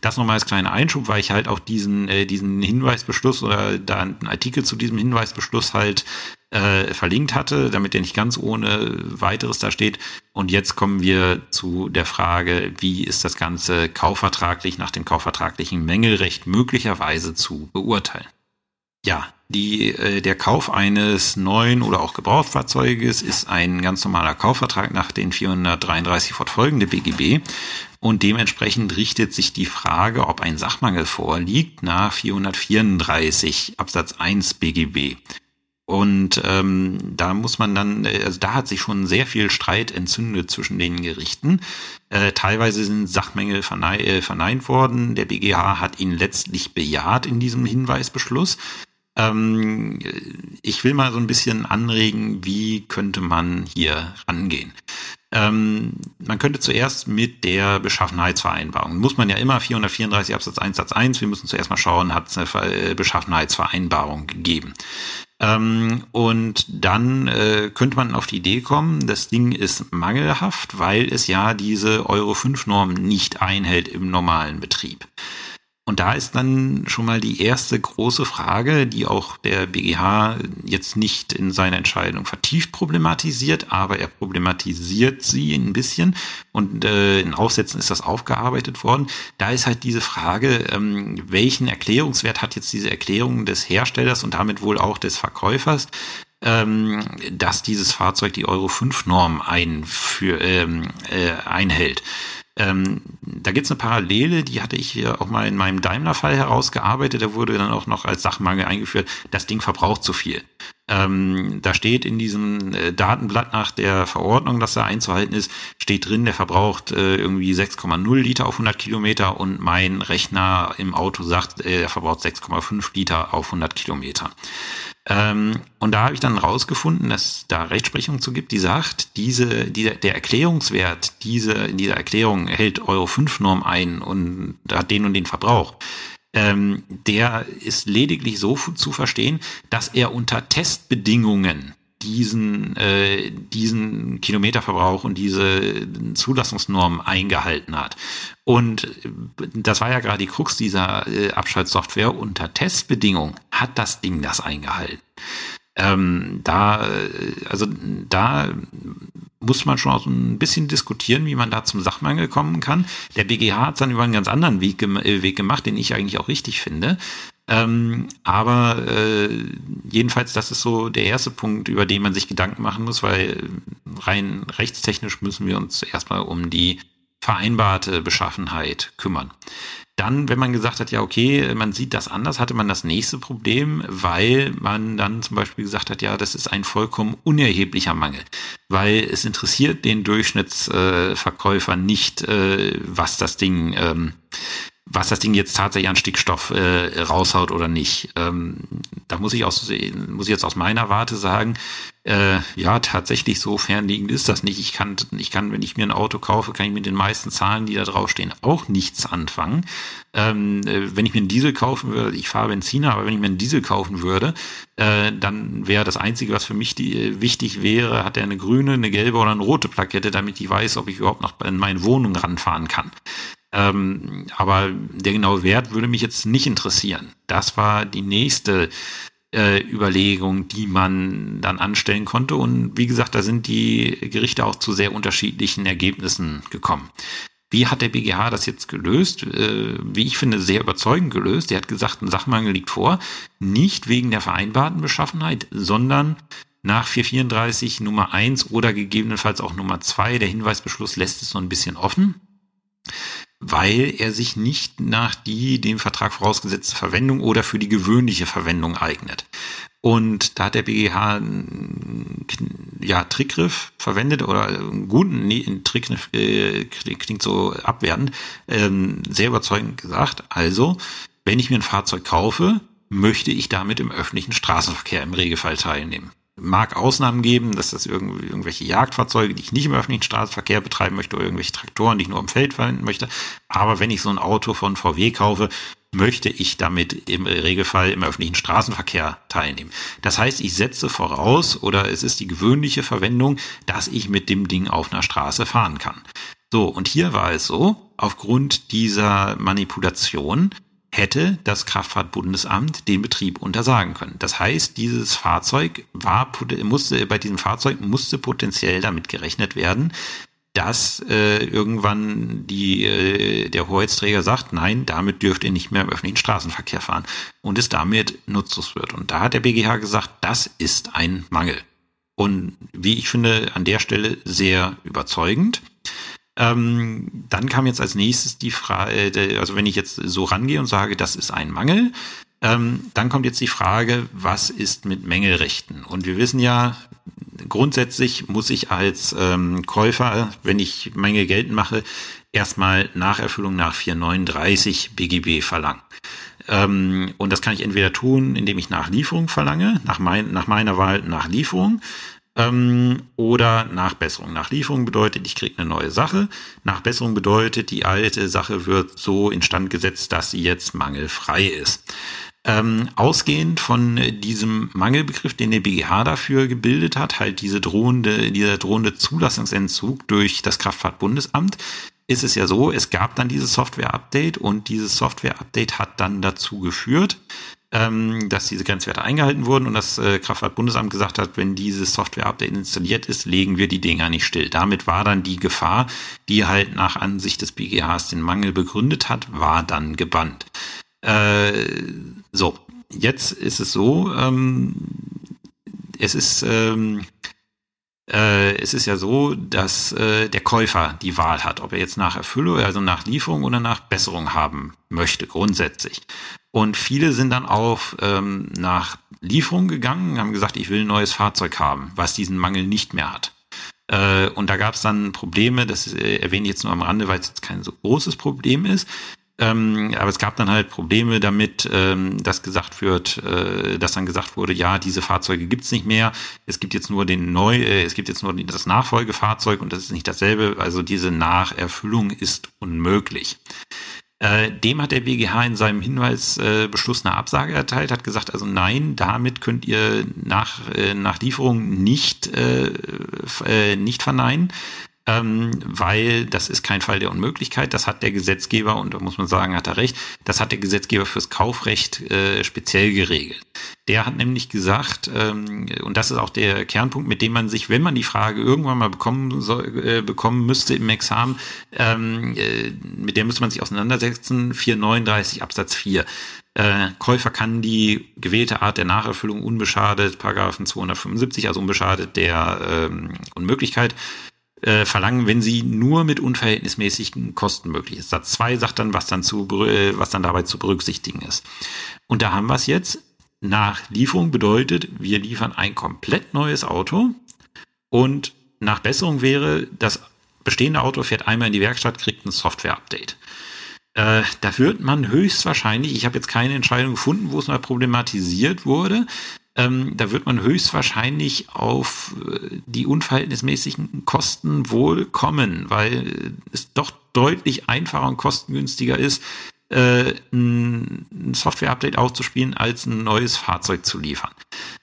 Das nochmal als kleiner Einschub, weil ich halt auch diesen, äh, diesen Hinweisbeschluss oder da einen Artikel zu diesem Hinweisbeschluss halt äh, verlinkt hatte, damit der nicht ganz ohne weiteres da steht. Und jetzt kommen wir zu der Frage, wie ist das Ganze kaufvertraglich nach dem kaufvertraglichen Mängelrecht möglicherweise zu beurteilen. Ja, die, äh, der Kauf eines neuen oder auch Gebrauchtfahrzeuges ist ein ganz normaler Kaufvertrag nach den 433 fortfolgende BGB und dementsprechend richtet sich die Frage, ob ein Sachmangel vorliegt, nach 434 Absatz 1 BGB. Und ähm, da muss man dann, äh, also da hat sich schon sehr viel Streit entzündet zwischen den Gerichten. Äh, teilweise sind Sachmängel vernei äh, verneint worden. Der BGH hat ihn letztlich bejaht in diesem Hinweisbeschluss. Ähm, ich will mal so ein bisschen anregen, wie könnte man hier rangehen. Ähm, man könnte zuerst mit der Beschaffenheitsvereinbarung, muss man ja immer 434 Absatz 1 Satz 1, wir müssen zuerst mal schauen, hat es eine äh, Beschaffenheitsvereinbarung gegeben. Ähm, und dann äh, könnte man auf die Idee kommen, das Ding ist mangelhaft, weil es ja diese Euro 5 Norm nicht einhält im normalen Betrieb. Und da ist dann schon mal die erste große Frage, die auch der BGH jetzt nicht in seiner Entscheidung vertieft problematisiert, aber er problematisiert sie ein bisschen und äh, in Aufsätzen ist das aufgearbeitet worden. Da ist halt diese Frage, ähm, welchen Erklärungswert hat jetzt diese Erklärung des Herstellers und damit wohl auch des Verkäufers, ähm, dass dieses Fahrzeug die Euro 5 Norm ähm, äh, einhält. Ähm, da gibt's eine Parallele, die hatte ich hier auch mal in meinem Daimler-Fall herausgearbeitet. Da wurde dann auch noch als Sachmangel eingeführt, das Ding verbraucht zu viel. Ähm, da steht in diesem äh, Datenblatt nach der Verordnung, dass da einzuhalten ist, steht drin, der verbraucht äh, irgendwie 6,0 Liter auf 100 Kilometer und mein Rechner im Auto sagt, äh, er verbraucht 6,5 Liter auf 100 Kilometer. Ähm, und da habe ich dann rausgefunden, dass da Rechtsprechung zu gibt, die sagt, diese, die, der Erklärungswert diese, dieser Erklärung hält Euro 5 Norm ein und hat den und den Verbrauch. Ähm, der ist lediglich so zu verstehen, dass er unter Testbedingungen diesen, äh, diesen Kilometerverbrauch und diese Zulassungsnorm eingehalten hat. Und das war ja gerade die Krux dieser äh, Abschaltsoftware. Unter Testbedingungen hat das Ding das eingehalten. Ähm, da, äh, also da muss man schon auch so ein bisschen diskutieren, wie man da zum Sachmangel kommen kann. Der BGH hat dann über einen ganz anderen Weg, äh, Weg gemacht, den ich eigentlich auch richtig finde. Ähm, aber äh, jedenfalls, das ist so der erste Punkt, über den man sich Gedanken machen muss, weil rein rechtstechnisch müssen wir uns erstmal um die vereinbarte Beschaffenheit kümmern. Dann, wenn man gesagt hat, ja, okay, man sieht das anders, hatte man das nächste Problem, weil man dann zum Beispiel gesagt hat, ja, das ist ein vollkommen unerheblicher Mangel, weil es interessiert den Durchschnittsverkäufer äh, nicht, äh, was das Ding ähm, was das Ding jetzt tatsächlich an Stickstoff äh, raushaut oder nicht. Ähm, da muss ich, aus, muss ich jetzt aus meiner Warte sagen, äh, ja, tatsächlich so fernliegend ist das nicht. Ich kann, ich kann, wenn ich mir ein Auto kaufe, kann ich mit den meisten Zahlen, die da draufstehen, auch nichts anfangen. Ähm, äh, wenn ich mir einen Diesel kaufen würde, ich fahre Benziner, aber wenn ich mir einen Diesel kaufen würde, äh, dann wäre das Einzige, was für mich die, äh, wichtig wäre, hat er eine grüne, eine gelbe oder eine rote Plakette, damit ich weiß, ob ich überhaupt noch in meine Wohnung ranfahren kann. Ähm, aber der genaue Wert würde mich jetzt nicht interessieren. Das war die nächste äh, Überlegung, die man dann anstellen konnte. Und wie gesagt, da sind die Gerichte auch zu sehr unterschiedlichen Ergebnissen gekommen. Wie hat der BGH das jetzt gelöst? Äh, wie ich finde, sehr überzeugend gelöst. Er hat gesagt, ein Sachmangel liegt vor, nicht wegen der vereinbarten Beschaffenheit, sondern nach 434 Nummer 1 oder gegebenenfalls auch Nummer 2. Der Hinweisbeschluss lässt es so ein bisschen offen weil er sich nicht nach die dem Vertrag vorausgesetzte Verwendung oder für die gewöhnliche Verwendung eignet. Und da hat der BGH einen ja, Trickgriff verwendet oder einen guten nee, einen Trickgriff äh, klingt so abwertend, ähm, sehr überzeugend gesagt. Also, wenn ich mir ein Fahrzeug kaufe, möchte ich damit im öffentlichen Straßenverkehr im Regelfall teilnehmen mag Ausnahmen geben, dass das irgendwie irgendwelche Jagdfahrzeuge, die ich nicht im öffentlichen Straßenverkehr betreiben möchte oder irgendwelche Traktoren, die ich nur am Feld verwenden möchte. Aber wenn ich so ein Auto von VW kaufe, möchte ich damit im Regelfall im öffentlichen Straßenverkehr teilnehmen. Das heißt, ich setze voraus oder es ist die gewöhnliche Verwendung, dass ich mit dem Ding auf einer Straße fahren kann. So, und hier war es so, aufgrund dieser Manipulation hätte das Kraftfahrtbundesamt den Betrieb untersagen können. Das heißt, dieses Fahrzeug war, musste, bei diesem Fahrzeug musste potenziell damit gerechnet werden, dass äh, irgendwann die, äh, der Hoheitsträger sagt, nein, damit dürft ihr nicht mehr im öffentlichen Straßenverkehr fahren und es damit nutzlos wird. Und da hat der BGH gesagt, das ist ein Mangel. Und wie ich finde, an der Stelle sehr überzeugend. Ähm, dann kam jetzt als nächstes die Frage, also wenn ich jetzt so rangehe und sage, das ist ein Mangel, ähm, dann kommt jetzt die Frage, was ist mit Mängelrechten? Und wir wissen ja, grundsätzlich muss ich als ähm, Käufer, wenn ich Menge geltend mache, erstmal Nacherfüllung nach 439 BGB verlangen. Ähm, und das kann ich entweder tun, indem ich Nachlieferung verlange, nach, mein, nach meiner Wahl Nachlieferung, ähm, oder Nachbesserung. Nachlieferung bedeutet, ich kriege eine neue Sache. Nachbesserung bedeutet, die alte Sache wird so instand gesetzt, dass sie jetzt mangelfrei ist. Ähm, ausgehend von diesem Mangelbegriff, den der BGH dafür gebildet hat, halt diese drohende, dieser drohende Zulassungsentzug durch das Kraftfahrtbundesamt, ist es ja so, es gab dann dieses Software-Update und dieses Software-Update hat dann dazu geführt, ähm, dass diese Grenzwerte eingehalten wurden und das äh, Kraftfahrtbundesamt gesagt hat, wenn dieses Software-Update installiert ist, legen wir die Dinger nicht still. Damit war dann die Gefahr, die halt nach Ansicht des BGHs den Mangel begründet hat, war dann gebannt. Äh, so, jetzt ist es so, ähm, es ist ähm, äh, es ist ja so, dass äh, der Käufer die Wahl hat, ob er jetzt nach Erfüllung, also nach Lieferung oder nach Besserung haben möchte, grundsätzlich. Und viele sind dann auch ähm, nach Lieferung gegangen, haben gesagt, ich will ein neues Fahrzeug haben, was diesen Mangel nicht mehr hat. Äh, und da gab es dann Probleme, das äh, erwähne ich jetzt nur am Rande, weil es jetzt kein so großes Problem ist. Ähm, aber es gab dann halt Probleme damit, ähm, dass gesagt wird, äh, dass dann gesagt wurde, ja, diese Fahrzeuge gibt's nicht mehr. Es gibt jetzt nur den neu, äh, es gibt jetzt nur das Nachfolgefahrzeug und das ist nicht dasselbe. Also diese Nacherfüllung ist unmöglich. Äh, dem hat der BGH in seinem Hinweisbeschluss eine Absage erteilt, hat gesagt, also nein, damit könnt ihr nach, äh, nach Lieferung nicht, äh, äh, nicht verneinen ähm, weil das ist kein Fall der Unmöglichkeit. Das hat der Gesetzgeber, und da muss man sagen, hat er recht, das hat der Gesetzgeber fürs Kaufrecht äh, speziell geregelt. Der hat nämlich gesagt, ähm, und das ist auch der Kernpunkt, mit dem man sich, wenn man die Frage irgendwann mal bekommen, soll, äh, bekommen müsste im Examen, ähm, äh, mit der müsste man sich auseinandersetzen, 439 Absatz 4. Äh, Käufer kann die gewählte Art der Nacherfüllung unbeschadet, Paragraphen 275, also unbeschadet der ähm, Unmöglichkeit, äh, verlangen, wenn sie nur mit unverhältnismäßigen Kosten möglich ist. Satz 2 sagt dann, was dann, zu, äh, was dann dabei zu berücksichtigen ist. Und da haben wir es jetzt. Nach Lieferung bedeutet, wir liefern ein komplett neues Auto und nach Besserung wäre, das bestehende Auto fährt einmal in die Werkstatt, kriegt ein Software-Update. Äh, da wird man höchstwahrscheinlich, ich habe jetzt keine Entscheidung gefunden, wo es mal problematisiert wurde, ähm, da wird man höchstwahrscheinlich auf äh, die unverhältnismäßigen Kosten wohl kommen, weil es doch deutlich einfacher und kostengünstiger ist, äh, ein Software-Update auszuspielen, als ein neues Fahrzeug zu liefern.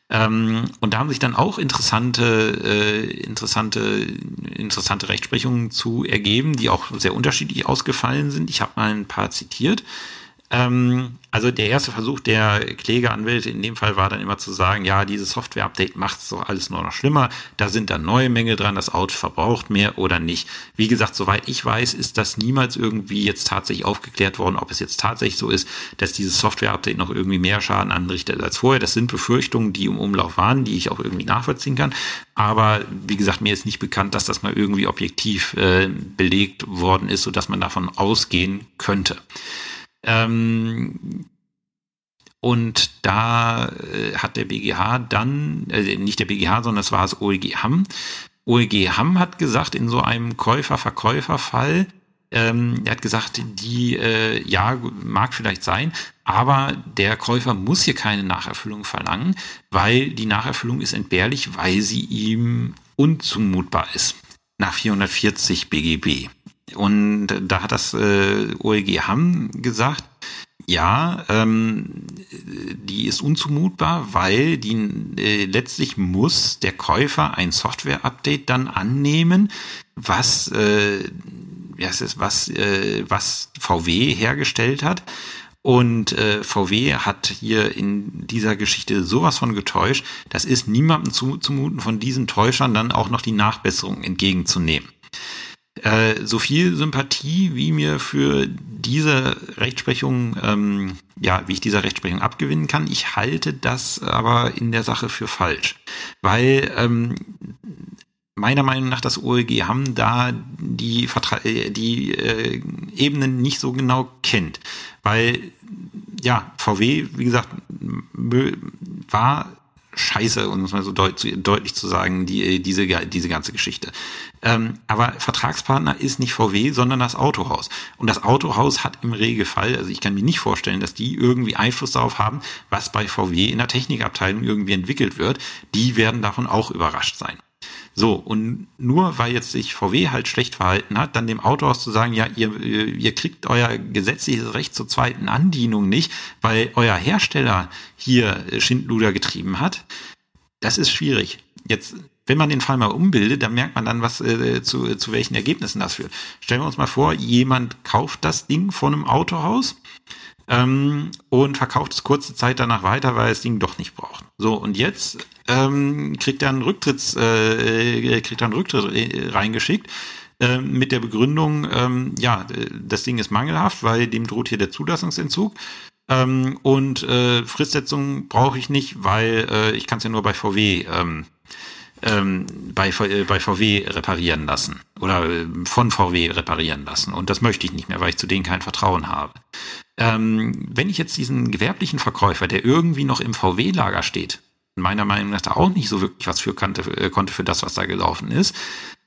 Ähm, und da haben sich dann auch interessante, äh, interessante, interessante Rechtsprechungen zu ergeben, die auch sehr unterschiedlich ausgefallen sind. Ich habe mal ein paar zitiert. Ähm, also der erste Versuch der Klägeranwälte in dem Fall war dann immer zu sagen, ja, dieses Software-Update macht es doch alles nur noch schlimmer, da sind dann neue Mängel dran, das Auto verbraucht mehr oder nicht. Wie gesagt, soweit ich weiß, ist das niemals irgendwie jetzt tatsächlich aufgeklärt worden, ob es jetzt tatsächlich so ist, dass dieses Software-Update noch irgendwie mehr Schaden anrichtet als vorher. Das sind Befürchtungen, die im Umlauf waren, die ich auch irgendwie nachvollziehen kann. Aber wie gesagt, mir ist nicht bekannt, dass das mal irgendwie objektiv äh, belegt worden ist, sodass man davon ausgehen könnte. Ähm, und da äh, hat der BGH dann, äh, nicht der BGH, sondern es war das OEG Hamm. OEG Hamm hat gesagt, in so einem Käufer-Verkäufer-Fall, ähm, er hat gesagt, die, äh, ja, mag vielleicht sein, aber der Käufer muss hier keine Nacherfüllung verlangen, weil die Nacherfüllung ist entbehrlich, weil sie ihm unzumutbar ist. Nach 440 BGB. Und da hat das äh, OEG Hamm gesagt, Ja, ähm, die ist unzumutbar, weil die äh, letztlich muss der Käufer ein Software-Update dann annehmen, was äh, was, was, äh, was VW hergestellt hat. Und äh, VW hat hier in dieser Geschichte sowas von getäuscht. Das ist niemandem zu, zumuten, von diesen Täuschern dann auch noch die Nachbesserung entgegenzunehmen. Äh, so viel Sympathie, wie mir für diese Rechtsprechung, ähm, ja, wie ich dieser Rechtsprechung abgewinnen kann, ich halte das aber in der Sache für falsch. Weil ähm, meiner Meinung nach das OEG haben da die, Vertra äh, die äh, Ebenen nicht so genau kennt. Weil, ja, VW, wie gesagt, war scheiße, um es mal so deut deutlich zu sagen, die, äh, diese, diese ganze Geschichte. Ähm, aber Vertragspartner ist nicht VW, sondern das Autohaus. Und das Autohaus hat im Regelfall, also ich kann mir nicht vorstellen, dass die irgendwie Einfluss darauf haben, was bei VW in der Technikabteilung irgendwie entwickelt wird. Die werden davon auch überrascht sein. So, und nur weil jetzt sich VW halt schlecht verhalten hat, dann dem Autohaus zu sagen, ja, ihr, ihr kriegt euer gesetzliches Recht zur zweiten Andienung nicht, weil euer Hersteller hier Schindluder getrieben hat, das ist schwierig. Jetzt, wenn man den Fall mal umbildet, dann merkt man dann, was äh, zu, zu welchen Ergebnissen das führt. Stellen wir uns mal vor, jemand kauft das Ding von einem Autohaus ähm, und verkauft es kurze Zeit danach weiter, weil er das Ding doch nicht braucht. So, und jetzt ähm, kriegt er einen Rücktritts, äh, kriegt er einen Rücktritt äh, reingeschickt äh, mit der Begründung, ähm, ja, das Ding ist mangelhaft, weil dem droht hier der Zulassungsentzug. Ähm, und äh, Fristsetzung brauche ich nicht, weil äh, ich kann es ja nur bei VW ähm, ähm, bei, äh, bei VW reparieren lassen oder äh, von VW reparieren lassen. Und das möchte ich nicht mehr, weil ich zu denen kein Vertrauen habe. Ähm, wenn ich jetzt diesen gewerblichen Verkäufer, der irgendwie noch im VW-Lager steht, meiner Meinung nach da auch nicht so wirklich was für kannte, äh, konnte für das, was da gelaufen ist.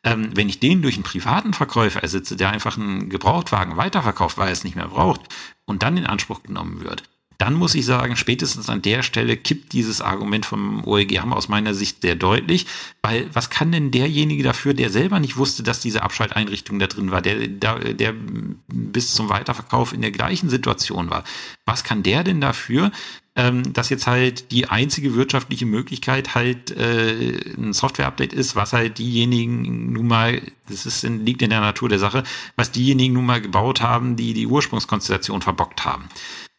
Ähm, wenn ich den durch einen privaten Verkäufer ersetze, der einfach einen Gebrauchtwagen weiterverkauft, weil er es nicht mehr braucht und dann in Anspruch genommen wird, dann muss ich sagen, spätestens an der Stelle kippt dieses Argument vom OEG Hammer aus meiner Sicht sehr deutlich, weil was kann denn derjenige dafür, der selber nicht wusste, dass diese Abschalteinrichtung da drin war, der, der, der bis zum Weiterverkauf in der gleichen Situation war, was kann der denn dafür, ähm, dass jetzt halt die einzige wirtschaftliche Möglichkeit halt äh, ein Software-Update ist, was halt diejenigen nun mal, das ist in, liegt in der Natur der Sache, was diejenigen nun mal gebaut haben, die die Ursprungskonstellation verbockt haben.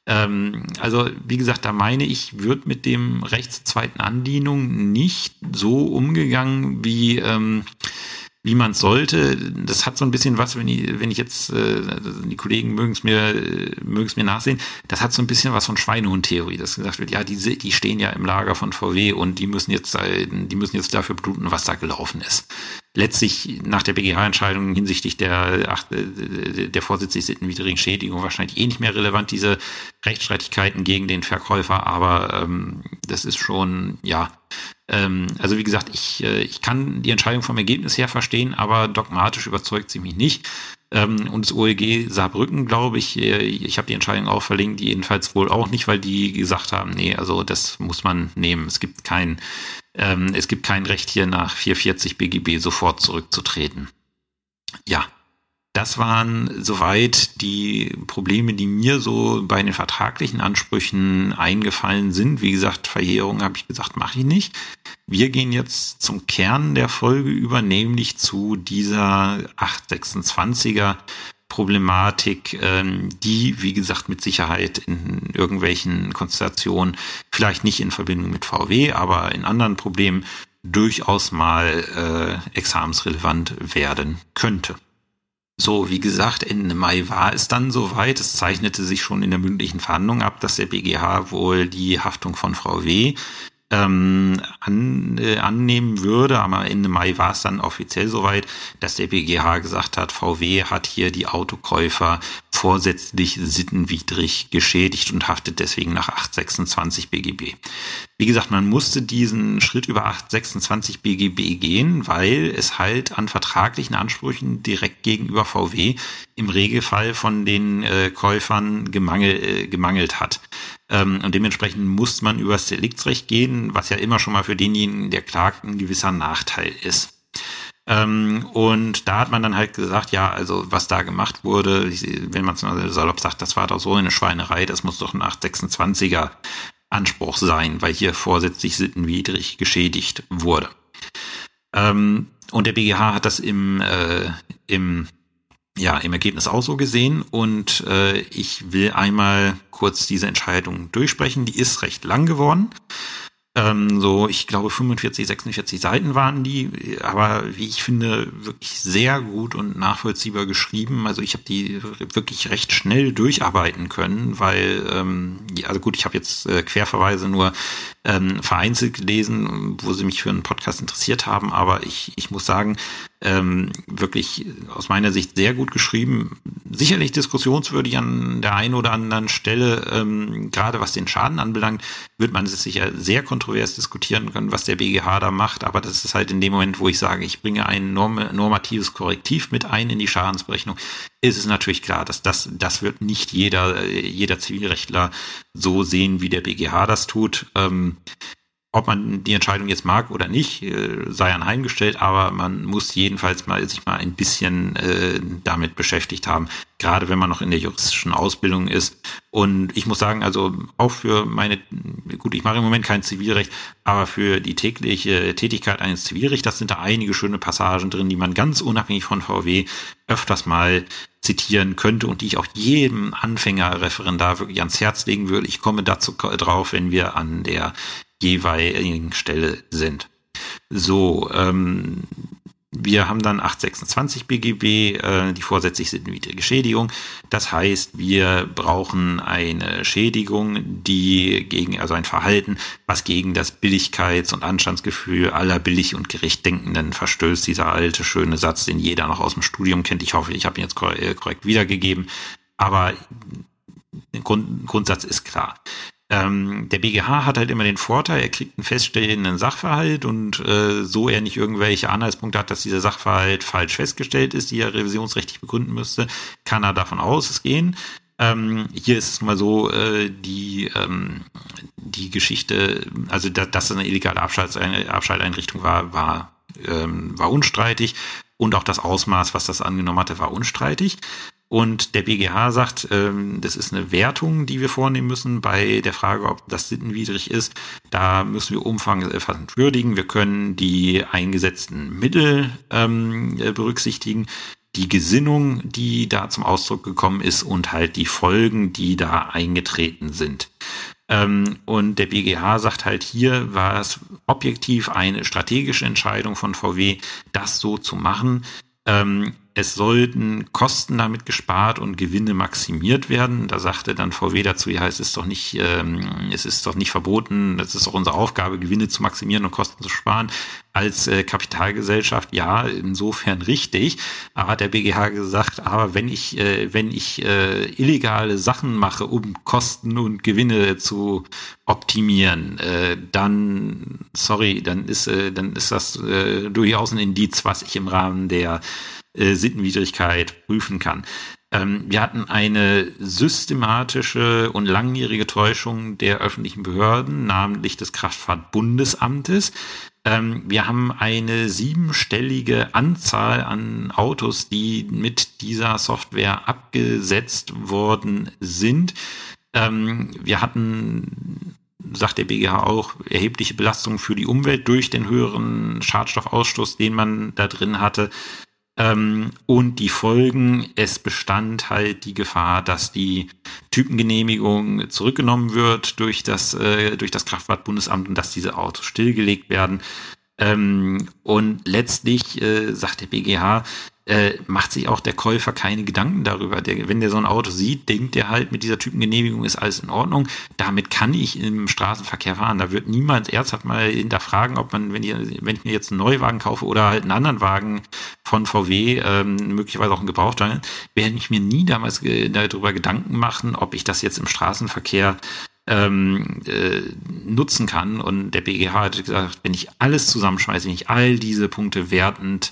Ähm, also, wie gesagt, da meine ich, wird mit dem Recht zur zweiten Andienung nicht so umgegangen, wie ähm, wie man sollte. Das hat so ein bisschen was, wenn ich, wenn ich jetzt, äh, die Kollegen mögen es mir, mögen es mir nachsehen, das hat so ein bisschen was von Schweinehund-Theorie, dass gesagt wird, ja, die, die stehen ja im Lager von VW und die müssen jetzt, die müssen jetzt dafür bluten, was da gelaufen ist letztlich nach der BGH-Entscheidung hinsichtlich der, ach, äh, der vorsätzlich sittenwidrigen Schädigung wahrscheinlich eh nicht mehr relevant, diese Rechtsstreitigkeiten gegen den Verkäufer, aber ähm, das ist schon, ja, ähm, also wie gesagt, ich, äh, ich kann die Entscheidung vom Ergebnis her verstehen, aber dogmatisch überzeugt sie mich nicht. Ähm, und das OEG Saarbrücken, glaube ich, äh, ich habe die Entscheidung auch verlinkt, die jedenfalls wohl auch nicht, weil die gesagt haben, nee, also das muss man nehmen. Es gibt kein, ähm, es gibt kein Recht hier nach 440 BGB sofort zurückzutreten. Ja, das waren soweit die Probleme, die mir so bei den vertraglichen Ansprüchen eingefallen sind. Wie gesagt, Verjährung habe ich gesagt, mache ich nicht. Wir gehen jetzt zum Kern der Folge über, nämlich zu dieser 826er Problematik, ähm, die, wie gesagt, mit Sicherheit in irgendwelchen Konstellationen, vielleicht nicht in Verbindung mit VW, aber in anderen Problemen durchaus mal äh, examensrelevant werden könnte. So, wie gesagt, Ende Mai war es dann soweit. Es zeichnete sich schon in der mündlichen Verhandlung ab, dass der BGH wohl die Haftung von Frau W. Ähm, an, äh, annehmen würde. Aber Ende Mai war es dann offiziell soweit, dass der BGH gesagt hat, VW hat hier die Autokäufer vorsätzlich sittenwidrig geschädigt und haftet deswegen nach 826 BGB. Wie gesagt, man musste diesen Schritt über 826 BGB gehen, weil es halt an vertraglichen Ansprüchen direkt gegenüber VW im Regelfall von den äh, Käufern gemangel, äh, gemangelt hat. Ähm, und dementsprechend muss man über das Deliktsrecht gehen, was ja immer schon mal für denjenigen, der klagt, ein gewisser Nachteil ist. Ähm, und da hat man dann halt gesagt, ja, also was da gemacht wurde, wenn man es salopp sagt, das war doch so eine Schweinerei, das muss doch ein 826er Anspruch sein, weil hier vorsätzlich sittenwidrig geschädigt wurde. Ähm, und der BGH hat das im, äh, im, ja, im Ergebnis auch so gesehen. Und äh, ich will einmal kurz diese Entscheidung durchsprechen. Die ist recht lang geworden. Ähm, so, ich glaube, 45, 46 Seiten waren die, aber wie ich finde, wirklich sehr gut und nachvollziehbar geschrieben. Also ich habe die wirklich recht schnell durcharbeiten können, weil, ähm, also gut, ich habe jetzt äh, Querverweise nur ähm, vereinzelt gelesen, wo sie mich für einen Podcast interessiert haben, aber ich, ich muss sagen, ähm, wirklich aus meiner Sicht sehr gut geschrieben. Sicherlich diskussionswürdig an der einen oder anderen Stelle, ähm, gerade was den Schaden anbelangt, wird man es sicher sehr kontrovers diskutieren können, was der BGH da macht. Aber das ist halt in dem Moment, wo ich sage, ich bringe ein norm normatives Korrektiv mit ein in die Schadensberechnung, ist es natürlich klar, dass das, das wird nicht jeder, jeder Zivilrechtler so sehen, wie der BGH das tut. Ähm, ob man die Entscheidung jetzt mag oder nicht, äh, sei anheimgestellt, aber man muss jedenfalls mal sich mal ein bisschen äh, damit beschäftigt haben, gerade wenn man noch in der juristischen Ausbildung ist. Und ich muss sagen, also auch für meine, gut, ich mache im Moment kein Zivilrecht, aber für die tägliche Tätigkeit eines Zivilrichters sind da einige schöne Passagen drin, die man ganz unabhängig von VW öfters mal zitieren könnte und die ich auch jedem Anfängerreferendar wirklich ans Herz legen würde. Ich komme dazu drauf, wenn wir an der jeweiligen Stelle sind. So, ähm, wir haben dann 826 BGB, äh, die vorsätzlich sind widrige Schädigung. Das heißt, wir brauchen eine Schädigung, die gegen, also ein Verhalten, was gegen das Billigkeits- und Anstandsgefühl aller billig und gerecht Denkenden verstößt. Dieser alte, schöne Satz, den jeder noch aus dem Studium kennt. Ich hoffe, ich habe ihn jetzt korrekt wiedergegeben. Aber der Grund, Grundsatz ist klar. Ähm, der BGH hat halt immer den Vorteil, er kriegt einen feststellenden Sachverhalt und äh, so er nicht irgendwelche Anhaltspunkte hat, dass dieser Sachverhalt falsch festgestellt ist, die er revisionsrechtlich begründen müsste, kann er davon ausgehen. Ähm, hier ist es mal so, äh, die, ähm, die Geschichte, also da, dass es eine illegale Abschalteinrichtung war, war, ähm, war unstreitig und auch das Ausmaß, was das angenommen hatte, war unstreitig. Und der BGH sagt, ähm, das ist eine Wertung, die wir vornehmen müssen bei der Frage, ob das sittenwidrig ist. Da müssen wir umfassend würdigen. Wir können die eingesetzten Mittel ähm, äh, berücksichtigen, die Gesinnung, die da zum Ausdruck gekommen ist und halt die Folgen, die da eingetreten sind. Ähm, und der BGH sagt halt hier war es objektiv eine strategische Entscheidung von VW, das so zu machen. Es sollten Kosten damit gespart und Gewinne maximiert werden. Da sagte dann VW dazu, ja, es ist doch nicht, ähm, es ist doch nicht verboten, es ist doch unsere Aufgabe, Gewinne zu maximieren und Kosten zu sparen. Als äh, Kapitalgesellschaft, ja, insofern richtig. Aber hat der BGH gesagt, aber wenn ich, äh, wenn ich äh, illegale Sachen mache, um Kosten und Gewinne zu optimieren, äh, dann, sorry, dann ist, äh, dann ist das äh, durchaus ein Indiz, was ich im Rahmen der äh, Sittenwidrigkeit prüfen kann. Ähm, wir hatten eine systematische und langjährige Täuschung der öffentlichen Behörden, namentlich des Kraftfahrtbundesamtes. Ähm, wir haben eine siebenstellige Anzahl an Autos, die mit dieser Software abgesetzt worden sind. Ähm, wir hatten sagt der BGH auch, erhebliche Belastungen für die Umwelt durch den höheren Schadstoffausstoß, den man da drin hatte. Ähm, und die Folgen, es bestand halt die Gefahr, dass die Typengenehmigung zurückgenommen wird durch das, äh, durch das Kraftfahrtbundesamt und dass diese Autos stillgelegt werden. Ähm, und letztlich äh, sagt der BGH, äh, macht sich auch der Käufer keine Gedanken darüber. Der, wenn der so ein Auto sieht, denkt der halt, mit dieser Typengenehmigung ist alles in Ordnung. Damit kann ich im Straßenverkehr fahren. Da wird niemand ernsthaft mal hinterfragen, ob man, wenn ich, wenn ich mir jetzt einen Neuwagen kaufe oder halt einen anderen Wagen von VW, ähm, möglicherweise auch einen Gebrauchtwagen, werde ich mir nie damals darüber Gedanken machen, ob ich das jetzt im Straßenverkehr ähm, äh, nutzen kann. Und der BGH hat gesagt, wenn ich alles zusammenschmeiße, wenn ich all diese Punkte wertend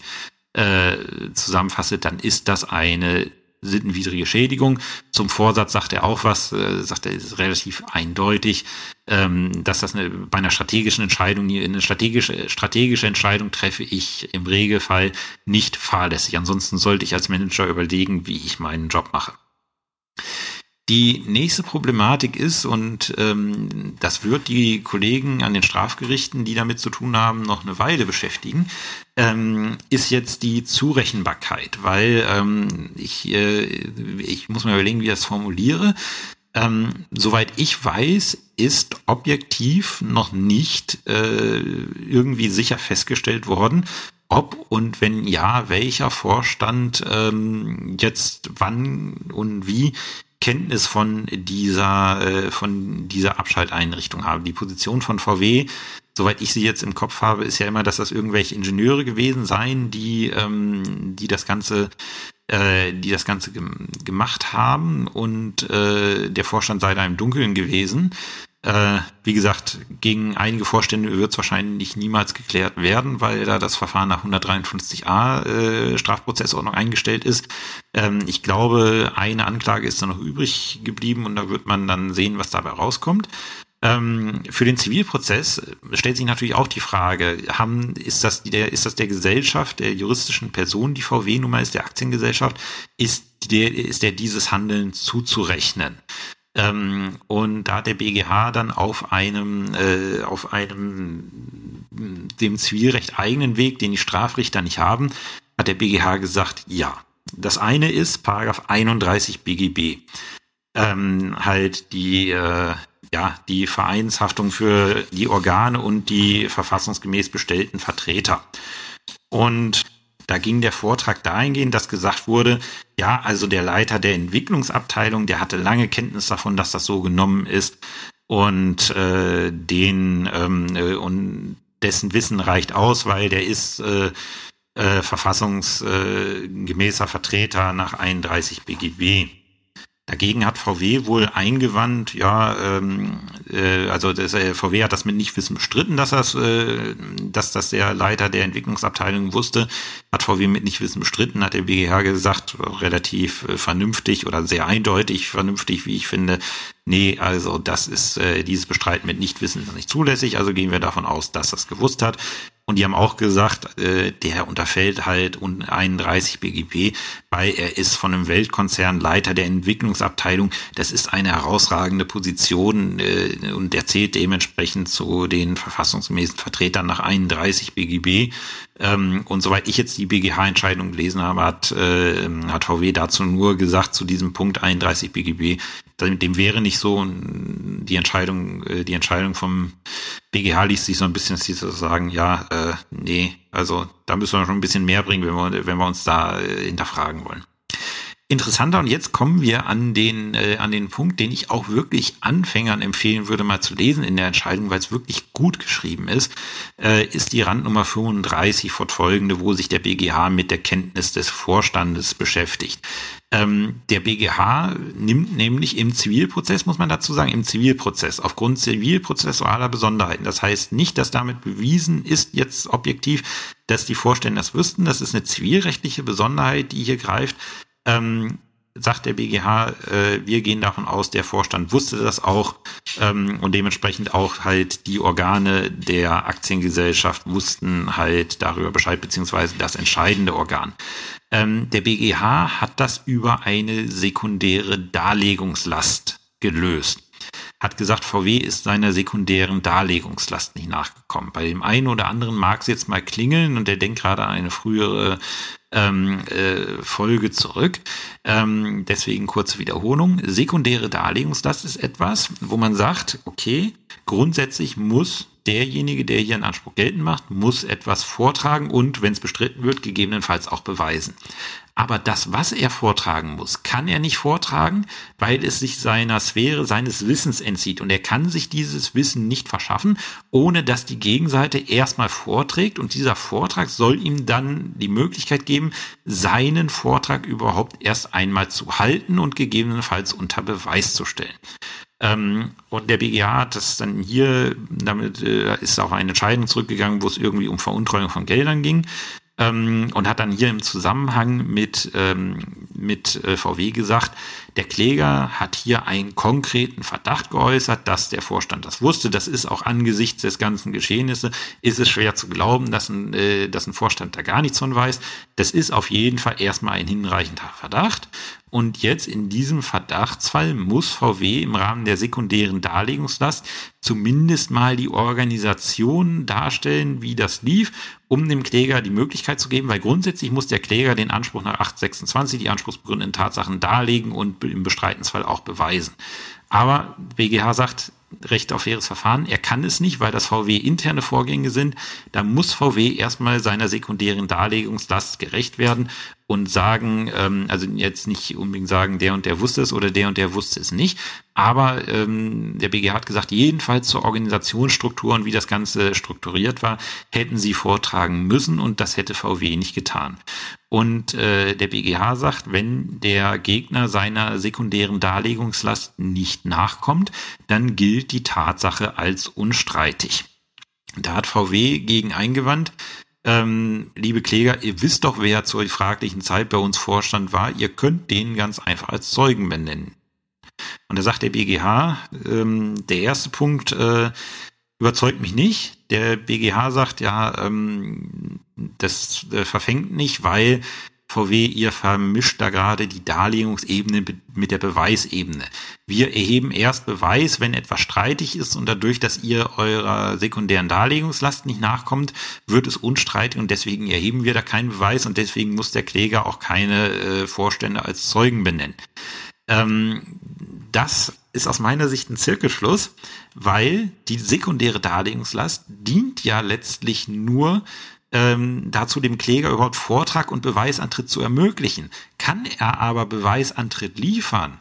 äh, zusammenfasse, dann ist das eine sittenwidrige Schädigung. Zum Vorsatz sagt er auch was, äh, sagt er, ist relativ eindeutig, ähm, dass das eine, bei einer strategischen Entscheidung, eine strategische, strategische Entscheidung treffe ich im Regelfall nicht fahrlässig. Ansonsten sollte ich als Manager überlegen, wie ich meinen Job mache. Die nächste Problematik ist, und ähm, das wird die Kollegen an den Strafgerichten, die damit zu tun haben, noch eine Weile beschäftigen, ähm, ist jetzt die Zurechenbarkeit, weil ähm, ich, äh, ich muss mir überlegen, wie ich das formuliere. Ähm, soweit ich weiß, ist objektiv noch nicht äh, irgendwie sicher festgestellt worden, ob und wenn ja, welcher Vorstand ähm, jetzt wann und wie Kenntnis von dieser, äh, von dieser Abschalteinrichtung habe. Die Position von VW, soweit ich sie jetzt im Kopf habe, ist ja immer, dass das irgendwelche Ingenieure gewesen seien, die, ähm, die das Ganze äh, die das Ganze gemacht haben und äh, der Vorstand sei da im Dunkeln gewesen. Äh, wie gesagt, gegen einige Vorstände wird es wahrscheinlich niemals geklärt werden, weil da das Verfahren nach 153a äh, Strafprozessordnung eingestellt ist. Ähm, ich glaube, eine Anklage ist da noch übrig geblieben und da wird man dann sehen, was dabei rauskommt. Ähm, für den Zivilprozess stellt sich natürlich auch die Frage, haben, ist, das der, ist das der Gesellschaft, der juristischen Person, die VW-Nummer ist, der Aktiengesellschaft, ist der, ist der dieses Handeln zuzurechnen? Ähm, und da hat der BGH dann auf einem, äh, auf einem dem Zivilrecht eigenen Weg, den die Strafrichter nicht haben, hat der BGH gesagt, ja. Das eine ist Paragraph 31 BGB. Ähm, halt die, äh, ja, die Vereinshaftung für die Organe und die verfassungsgemäß bestellten Vertreter. Und da ging der Vortrag dahingehend, dass gesagt wurde, ja, also der Leiter der Entwicklungsabteilung, der hatte lange Kenntnis davon, dass das so genommen ist und äh, den ähm, äh, und dessen Wissen reicht aus, weil der ist äh, äh, verfassungsgemäßer Vertreter nach 31 BGB. Dagegen hat VW wohl eingewandt, ja, ähm, äh, also das, äh, VW hat das mit Nichtwissen bestritten, dass das, äh, dass das der Leiter der Entwicklungsabteilung wusste. Hat VW mit Nichtwissen bestritten, hat der BGH gesagt, relativ äh, vernünftig oder sehr eindeutig vernünftig, wie ich finde. Nee, also das ist äh, dieses Bestreiten mit Nichtwissen ist nicht zulässig, also gehen wir davon aus, dass das gewusst hat. Und die haben auch gesagt, äh, der unterfällt halt 31 BGB, weil er ist von einem Weltkonzern Leiter der Entwicklungsabteilung. Das ist eine herausragende Position äh, und der zählt dementsprechend zu den verfassungsmäßigen Vertretern nach 31 BGB. Ähm, und soweit ich jetzt die BGH-Entscheidung gelesen habe, hat, äh, hat VW dazu nur gesagt, zu diesem Punkt 31 BGB, dem wäre nicht so die Entscheidung, äh, die Entscheidung vom BGH liest sich so ein bisschen, dass sie sagen, ja, äh, nee, also da müssen wir schon ein bisschen mehr bringen, wenn wir, wenn wir uns da äh, hinterfragen wollen. Interessanter und jetzt kommen wir an den äh, an den Punkt, den ich auch wirklich Anfängern empfehlen würde, mal zu lesen in der Entscheidung, weil es wirklich gut geschrieben ist, äh, ist die Randnummer 35 fortfolgende, wo sich der BGH mit der Kenntnis des Vorstandes beschäftigt. Ähm, der BGH nimmt nämlich im Zivilprozess, muss man dazu sagen, im Zivilprozess aufgrund zivilprozessualer Besonderheiten. Das heißt nicht, dass damit bewiesen ist jetzt objektiv, dass die Vorstände das wüssten. Das ist eine zivilrechtliche Besonderheit, die hier greift. Ähm, sagt der BGH, äh, wir gehen davon aus, der Vorstand wusste das auch ähm, und dementsprechend auch halt die Organe der Aktiengesellschaft wussten halt darüber Bescheid, beziehungsweise das entscheidende Organ. Ähm, der BGH hat das über eine sekundäre Darlegungslast gelöst. Hat gesagt, VW ist seiner sekundären Darlegungslast nicht nachgekommen. Bei dem einen oder anderen mag es jetzt mal klingeln und der denkt gerade an eine frühere ähm, äh, Folge zurück. Ähm, deswegen kurze Wiederholung. Sekundäre Darlegungslast ist etwas, wo man sagt, okay, grundsätzlich muss derjenige, der hier einen Anspruch geltend macht, muss etwas vortragen und, wenn es bestritten wird, gegebenenfalls auch beweisen. Aber das, was er vortragen muss, kann er nicht vortragen, weil es sich seiner Sphäre, seines Wissens entzieht. Und er kann sich dieses Wissen nicht verschaffen, ohne dass die Gegenseite erstmal vorträgt. Und dieser Vortrag soll ihm dann die Möglichkeit geben, seinen Vortrag überhaupt erst einmal zu halten und gegebenenfalls unter Beweis zu stellen. Ähm, und der BGH hat das dann hier, damit äh, ist auch eine Entscheidung zurückgegangen, wo es irgendwie um Veruntreuung von Geldern ging. Ähm, und hat dann hier im Zusammenhang mit, ähm, mit äh, VW gesagt, der Kläger hat hier einen konkreten Verdacht geäußert, dass der Vorstand das wusste. Das ist auch angesichts des ganzen Geschehnisses, ist es schwer zu glauben, dass ein, äh, dass ein Vorstand da gar nichts von weiß. Das ist auf jeden Fall erstmal ein hinreichender Verdacht. Und jetzt in diesem Verdachtsfall muss VW im Rahmen der sekundären Darlegungslast zumindest mal die Organisation darstellen, wie das lief, um dem Kläger die Möglichkeit zu geben, weil grundsätzlich muss der Kläger den Anspruch nach 826, die anspruchsbegründeten Tatsachen darlegen und im Bestreitensfall auch beweisen. Aber BGH sagt, Recht auf faires Verfahren. Er kann es nicht, weil das VW interne Vorgänge sind. Da muss VW erstmal seiner sekundären Darlegungslast gerecht werden und sagen, ähm, also jetzt nicht unbedingt sagen, der und der wusste es oder der und der wusste es nicht. Aber ähm, der BGH hat gesagt, jedenfalls zur Organisationsstruktur und wie das Ganze strukturiert war, hätten sie vortragen müssen und das hätte VW nicht getan. Und äh, der BGH sagt, wenn der Gegner seiner sekundären Darlegungslast nicht nachkommt, dann gilt die Tatsache als unstreitig. Da hat VW gegen eingewandt, ähm, liebe Kläger, ihr wisst doch, wer zur fraglichen Zeit bei uns Vorstand war. Ihr könnt den ganz einfach als Zeugen benennen. Und da sagt der BGH, ähm, der erste Punkt äh, überzeugt mich nicht. Der BGH sagt ja, ähm, das äh, verfängt nicht, weil VW, ihr vermischt da gerade die Darlegungsebene mit der Beweisebene. Wir erheben erst Beweis, wenn etwas streitig ist und dadurch, dass ihr eurer sekundären Darlegungslast nicht nachkommt, wird es unstreitig und deswegen erheben wir da keinen Beweis und deswegen muss der Kläger auch keine äh, Vorstände als Zeugen benennen. Ähm, das ist aus meiner Sicht ein Zirkelschluss, weil die sekundäre Darlegungslast dient ja letztlich nur ähm, dazu, dem Kläger überhaupt Vortrag und Beweisantritt zu ermöglichen. Kann er aber Beweisantritt liefern,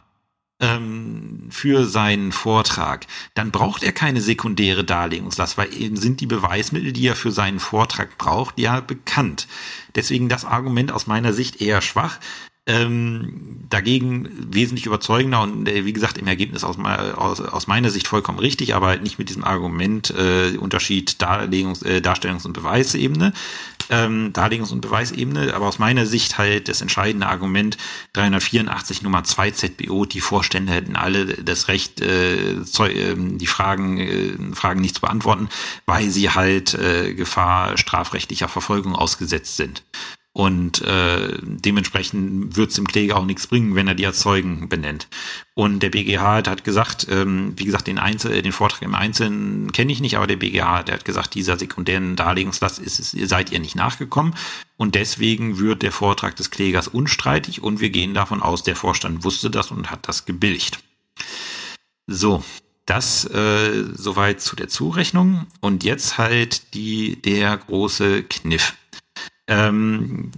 ähm, für seinen Vortrag, dann braucht er keine sekundäre Darlegungslast, weil eben sind die Beweismittel, die er für seinen Vortrag braucht, ja bekannt. Deswegen das Argument aus meiner Sicht eher schwach ähm, dagegen wesentlich überzeugender und äh, wie gesagt im Ergebnis aus, aus, aus meiner Sicht vollkommen richtig, aber halt nicht mit diesem Argument äh, Unterschied Darlegungs-, äh, Darstellungs- und Beweisebene, ähm, Darlegungs- und Beweisebene, aber aus meiner Sicht halt das entscheidende Argument 384 Nummer 2 ZBO, die Vorstände hätten alle das Recht, äh, zu, äh, die Fragen, äh, Fragen nicht zu beantworten, weil sie halt äh, Gefahr strafrechtlicher Verfolgung ausgesetzt sind. Und äh, dementsprechend wird es dem Kläger auch nichts bringen, wenn er die als Zeugen benennt. Und der BGH hat gesagt, ähm, wie gesagt, den, Einzel den Vortrag im Einzelnen kenne ich nicht, aber der BGH der hat gesagt, dieser sekundären Darlegungslast ist ihr seid ihr nicht nachgekommen. Und deswegen wird der Vortrag des Klägers unstreitig und wir gehen davon aus, der Vorstand wusste das und hat das gebilligt. So, das äh, soweit zu der Zurechnung. Und jetzt halt die, der große Kniff ähm,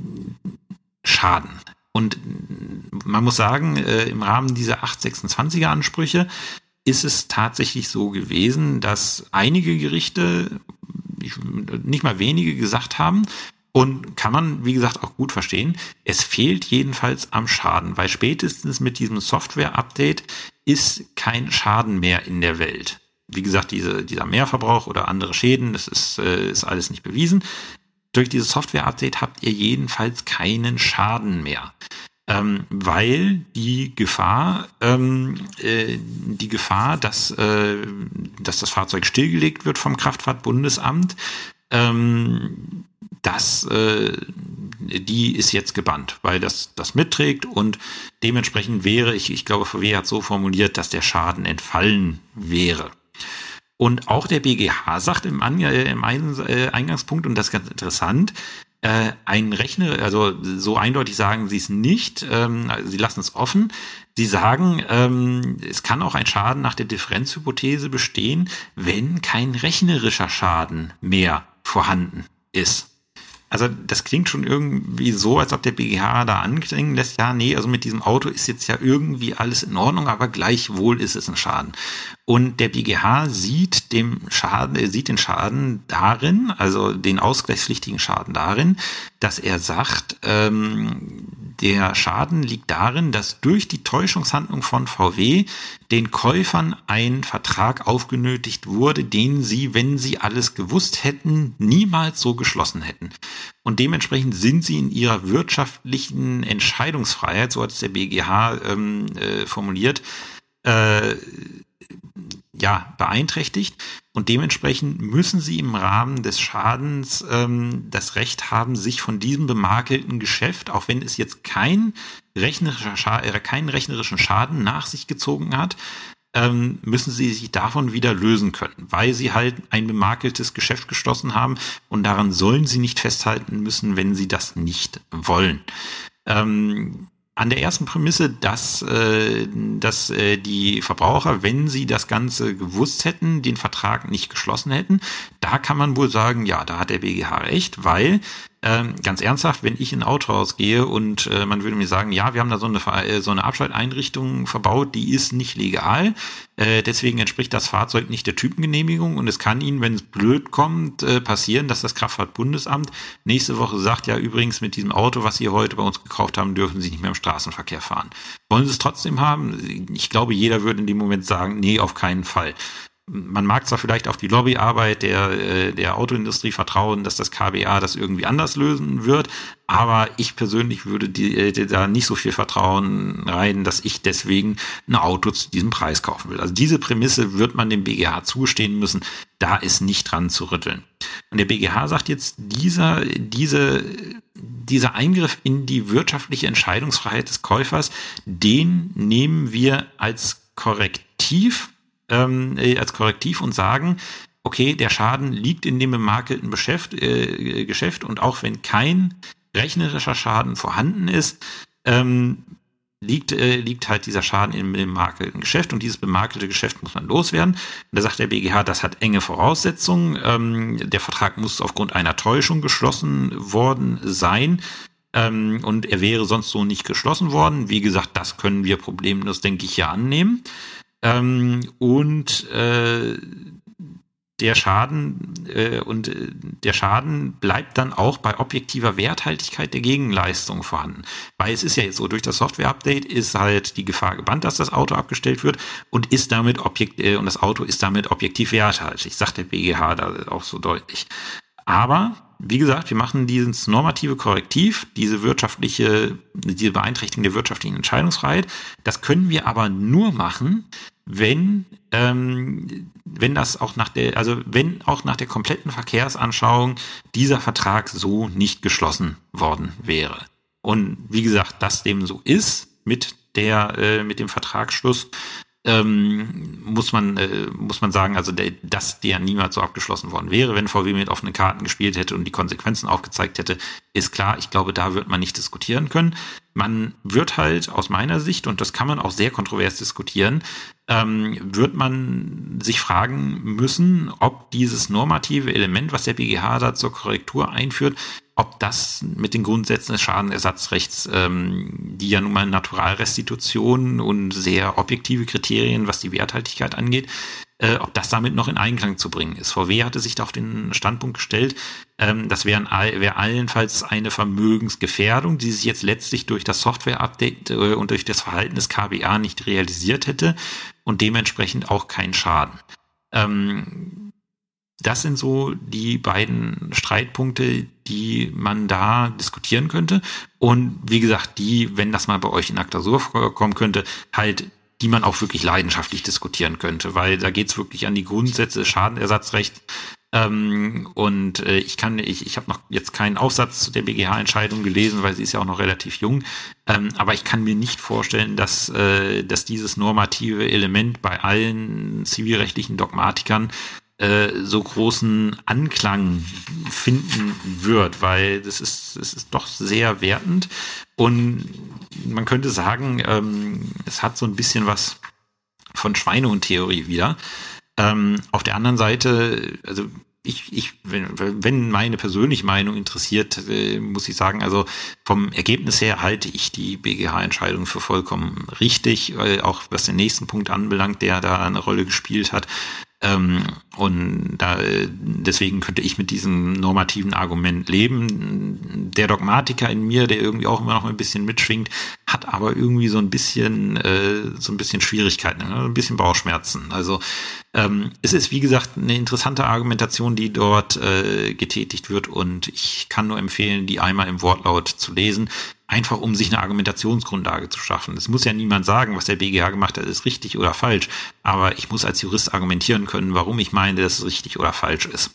Schaden. Und man muss sagen, äh, im Rahmen dieser 826er Ansprüche ist es tatsächlich so gewesen, dass einige Gerichte, nicht mal wenige gesagt haben, und kann man, wie gesagt, auch gut verstehen, es fehlt jedenfalls am Schaden, weil spätestens mit diesem Software-Update ist kein Schaden mehr in der Welt. Wie gesagt, diese, dieser Mehrverbrauch oder andere Schäden, das ist, äh, ist alles nicht bewiesen durch dieses Software-Update habt ihr jedenfalls keinen Schaden mehr. Ähm, weil die Gefahr, ähm, äh, die Gefahr, dass, äh, dass das Fahrzeug stillgelegt wird vom Kraftfahrtbundesamt, ähm, das, äh, die ist jetzt gebannt, weil das das mitträgt und dementsprechend wäre, ich, ich glaube, VW hat so formuliert, dass der Schaden entfallen wäre. Und auch der BGH sagt im, An äh, im äh, Eingangspunkt, und das ist ganz interessant, äh, ein Rechner, also so eindeutig sagen sie es nicht, ähm, sie lassen es offen. Sie sagen, ähm, es kann auch ein Schaden nach der Differenzhypothese bestehen, wenn kein rechnerischer Schaden mehr vorhanden ist. Also das klingt schon irgendwie so, als ob der BGH da anklingen lässt, ja, nee, also mit diesem Auto ist jetzt ja irgendwie alles in Ordnung, aber gleichwohl ist es ein Schaden. Und der BGH sieht dem Schaden, sieht den Schaden darin, also den ausgleichspflichtigen Schaden darin, dass er sagt, ähm, der Schaden liegt darin, dass durch die Täuschungshandlung von VW den Käufern ein Vertrag aufgenötigt wurde, den sie, wenn sie alles gewusst hätten, niemals so geschlossen hätten. Und dementsprechend sind sie in ihrer wirtschaftlichen Entscheidungsfreiheit, so hat es der BGH ähm, äh, formuliert, äh, ja, beeinträchtigt und dementsprechend müssen sie im Rahmen des Schadens ähm, das Recht haben, sich von diesem bemakelten Geschäft, auch wenn es jetzt kein rechnerischer Schaden, äh, keinen rechnerischen Schaden nach sich gezogen hat, ähm, müssen sie sich davon wieder lösen können, weil sie halt ein bemakeltes Geschäft geschlossen haben und daran sollen sie nicht festhalten müssen, wenn sie das nicht wollen. Ähm, an der ersten Prämisse, dass, äh, dass äh, die Verbraucher, wenn sie das Ganze gewusst hätten, den Vertrag nicht geschlossen hätten, da kann man wohl sagen, ja, da hat der BGH recht, weil ähm, ganz ernsthaft, wenn ich in ein Autohaus gehe und äh, man würde mir sagen, ja, wir haben da so eine, äh, so eine Abschalteinrichtung verbaut, die ist nicht legal, äh, deswegen entspricht das Fahrzeug nicht der Typengenehmigung und es kann Ihnen, wenn es blöd kommt, äh, passieren, dass das Kraftfahrtbundesamt nächste Woche sagt, ja, übrigens mit diesem Auto, was Sie heute bei uns gekauft haben, dürfen Sie nicht mehr im Straßenverkehr fahren. Wollen Sie es trotzdem haben? Ich glaube, jeder würde in dem Moment sagen, nee, auf keinen Fall man mag zwar vielleicht auf die Lobbyarbeit der, äh, der Autoindustrie vertrauen, dass das KBA das irgendwie anders lösen wird, aber ich persönlich würde die, äh, die da nicht so viel Vertrauen rein, dass ich deswegen ein Auto zu diesem Preis kaufen will. Also diese Prämisse wird man dem BGH zugestehen müssen, da ist nicht dran zu rütteln. Und der BGH sagt jetzt, dieser, diese, dieser Eingriff in die wirtschaftliche Entscheidungsfreiheit des Käufers, den nehmen wir als Korrektiv ähm, äh, als Korrektiv und sagen, okay, der Schaden liegt in dem bemakelten Geschäft, äh, Geschäft und auch wenn kein rechnerischer Schaden vorhanden ist, ähm, liegt, äh, liegt halt dieser Schaden im bemakelten Geschäft und dieses bemakelte Geschäft muss man loswerden. Und da sagt der BGH, das hat enge Voraussetzungen. Ähm, der Vertrag muss aufgrund einer Täuschung geschlossen worden sein. Ähm, und er wäre sonst so nicht geschlossen worden. Wie gesagt, das können wir problemlos, denke ich, ja annehmen. Ähm, und äh, der Schaden äh, und äh, der Schaden bleibt dann auch bei objektiver Werthaltigkeit der Gegenleistung vorhanden. Weil es ist ja jetzt so, durch das Software-Update ist halt die Gefahr gebannt, dass das Auto abgestellt wird und ist damit objekt äh, und das Auto ist damit objektiv werthaltig, sagt der BGH da auch so deutlich. Aber wie gesagt, wir machen dieses normative Korrektiv, diese wirtschaftliche, diese Beeinträchtigung der wirtschaftlichen Entscheidungsfreiheit. Das können wir aber nur machen, wenn, ähm, wenn das auch nach der, also wenn auch nach der kompletten Verkehrsanschauung dieser Vertrag so nicht geschlossen worden wäre. Und wie gesagt, dass dem so ist mit der, äh, mit dem Vertragsschluss, ähm, muss man äh, muss man sagen, also der, dass der niemals so abgeschlossen worden wäre, wenn VW mit offenen Karten gespielt hätte und die Konsequenzen aufgezeigt hätte, ist klar. Ich glaube, da wird man nicht diskutieren können. Man wird halt aus meiner Sicht und das kann man auch sehr kontrovers diskutieren, ähm, wird man sich fragen müssen, ob dieses normative Element, was der BGH da zur Korrektur einführt, ob das mit den Grundsätzen des Schadenersatzrechts, ähm, die ja nun mal Naturalrestitution und sehr objektive Kriterien, was die Werthaltigkeit angeht, äh, ob das damit noch in Einklang zu bringen ist. VW hatte sich da auf den Standpunkt gestellt, ähm, das wäre wär allenfalls eine Vermögensgefährdung, die sich jetzt letztlich durch das Software-Update äh, und durch das Verhalten des KBA nicht realisiert hätte und dementsprechend auch kein Schaden. Ähm, das sind so die beiden Streitpunkte, die man da diskutieren könnte. Und wie gesagt, die, wenn das mal bei euch in Aktasur vorkommen könnte, halt die man auch wirklich leidenschaftlich diskutieren könnte, weil da geht's wirklich an die Grundsätze des Schadenersatzrechts. Ähm, und äh, ich kann, ich, ich habe noch jetzt keinen Aufsatz zu der BGH-Entscheidung gelesen, weil sie ist ja auch noch relativ jung. Ähm, aber ich kann mir nicht vorstellen, dass, äh, dass dieses normative Element bei allen zivilrechtlichen Dogmatikern so großen Anklang finden wird, weil das ist, das ist doch sehr wertend und man könnte sagen, ähm, es hat so ein bisschen was von Schweinehund-Theorie wieder. Ähm, auf der anderen Seite, also ich, ich, wenn, wenn meine persönliche Meinung interessiert, äh, muss ich sagen, also vom Ergebnis her halte ich die BGH-Entscheidung für vollkommen richtig, äh, auch was den nächsten Punkt anbelangt, der da eine Rolle gespielt hat. Ähm, und da, deswegen könnte ich mit diesem normativen Argument leben. Der Dogmatiker in mir, der irgendwie auch immer noch ein bisschen mitschwingt, hat aber irgendwie so ein bisschen, äh, so ein bisschen Schwierigkeiten, ne? ein bisschen Bauchschmerzen. Also ähm, es ist wie gesagt eine interessante Argumentation, die dort äh, getätigt wird und ich kann nur empfehlen, die einmal im Wortlaut zu lesen einfach um sich eine Argumentationsgrundlage zu schaffen. Es muss ja niemand sagen, was der BGH gemacht hat, ist richtig oder falsch, aber ich muss als Jurist argumentieren können, warum ich meine, dass es richtig oder falsch ist.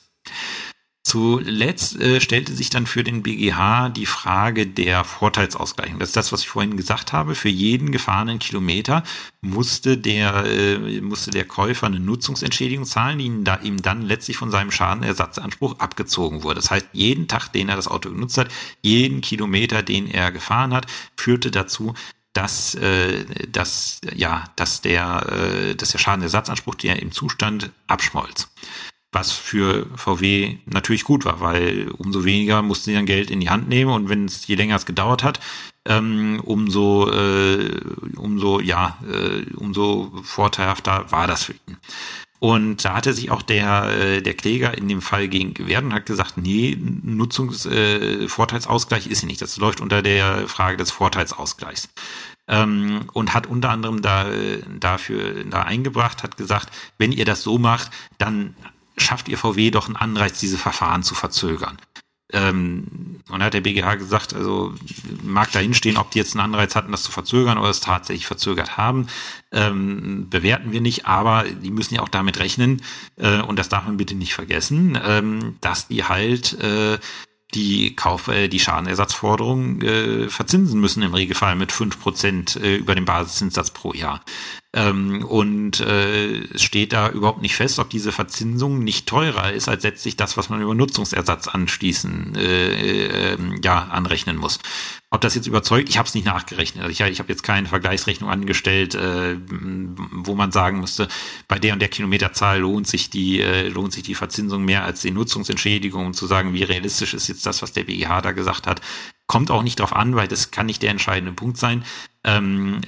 Zuletzt äh, stellte sich dann für den BGH die Frage der Vorteilsausgleichung. Das ist das, was ich vorhin gesagt habe. Für jeden gefahrenen Kilometer musste der, äh, musste der Käufer eine Nutzungsentschädigung zahlen, die ihm, da, ihm dann letztlich von seinem Schadenersatzanspruch abgezogen wurde. Das heißt, jeden Tag, den er das Auto genutzt hat, jeden Kilometer, den er gefahren hat, führte dazu, dass, äh, dass, ja, dass, der, äh, dass der Schadenersatzanspruch, der im Zustand abschmolz was für VW natürlich gut war, weil umso weniger mussten sie dann Geld in die Hand nehmen und wenn es je länger es gedauert hat, ähm, umso äh, umso ja äh, umso vorteilhafter war das für ihn. Und da hatte sich auch der, äh, der Kläger in dem Fall gegen gewehrt und hat gesagt, nee, Nutzungsvorteilsausgleich ist nicht. Das läuft unter der Frage des Vorteilsausgleichs. Ähm, und hat unter anderem da, dafür da eingebracht, hat gesagt, wenn ihr das so macht, dann schafft ihr VW doch einen Anreiz, diese Verfahren zu verzögern. Ähm, und da hat der BGH gesagt, also mag dahinstehen, ob die jetzt einen Anreiz hatten, das zu verzögern oder es tatsächlich verzögert haben, ähm, bewerten wir nicht, aber die müssen ja auch damit rechnen, äh, und das darf man bitte nicht vergessen, ähm, dass die halt äh, die Kauf, äh, die Schadenersatzforderung äh, verzinsen müssen im Regelfall mit fünf Prozent äh, über den Basiszinssatz pro Jahr. Ähm, und äh, es steht da überhaupt nicht fest, ob diese Verzinsung nicht teurer ist als letztlich das, was man über Nutzungsersatz anschließen, äh, äh, ja, anrechnen muss. Ob das jetzt überzeugt, ich habe es nicht nachgerechnet. Also ich, ich habe jetzt keine Vergleichsrechnung angestellt, äh, wo man sagen müsste, bei der und der Kilometerzahl lohnt sich die äh, lohnt sich die Verzinsung mehr als die Nutzungsentschädigung, um zu sagen, wie realistisch ist jetzt das, was der BGH da gesagt hat. Kommt auch nicht drauf an, weil das kann nicht der entscheidende Punkt sein. Ähm,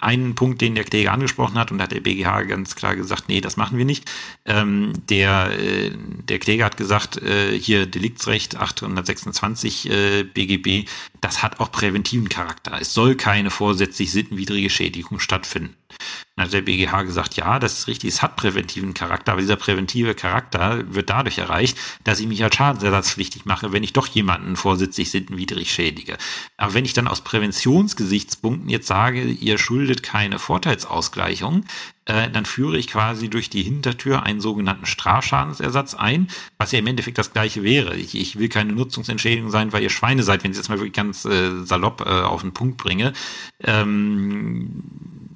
einen Punkt, den der Kläger angesprochen hat, und da hat der BGH ganz klar gesagt, nee, das machen wir nicht. Ähm, der, äh, der Kläger hat gesagt, äh, hier Deliktsrecht 826 äh, BGB, das hat auch präventiven Charakter. Es soll keine vorsätzlich sittenwidrige Schädigung stattfinden. Dann hat der BGH gesagt, ja, das ist richtig, es hat präventiven Charakter, aber dieser präventive Charakter wird dadurch erreicht, dass ich mich als schadensersatzpflichtig mache, wenn ich doch jemanden vorsätzlich sittenwidrig schädige. Aber wenn ich dann aus Präventionsgesichtspunkten jetzt sage, ihr schuldet keine Vorteilsausgleichung, äh, dann führe ich quasi durch die Hintertür einen sogenannten Strafschadensersatz ein, was ja im Endeffekt das gleiche wäre. Ich, ich will keine Nutzungsentschädigung sein, weil ihr Schweine seid, wenn ich es jetzt mal wirklich ganz äh, salopp äh, auf den Punkt bringe. Ähm,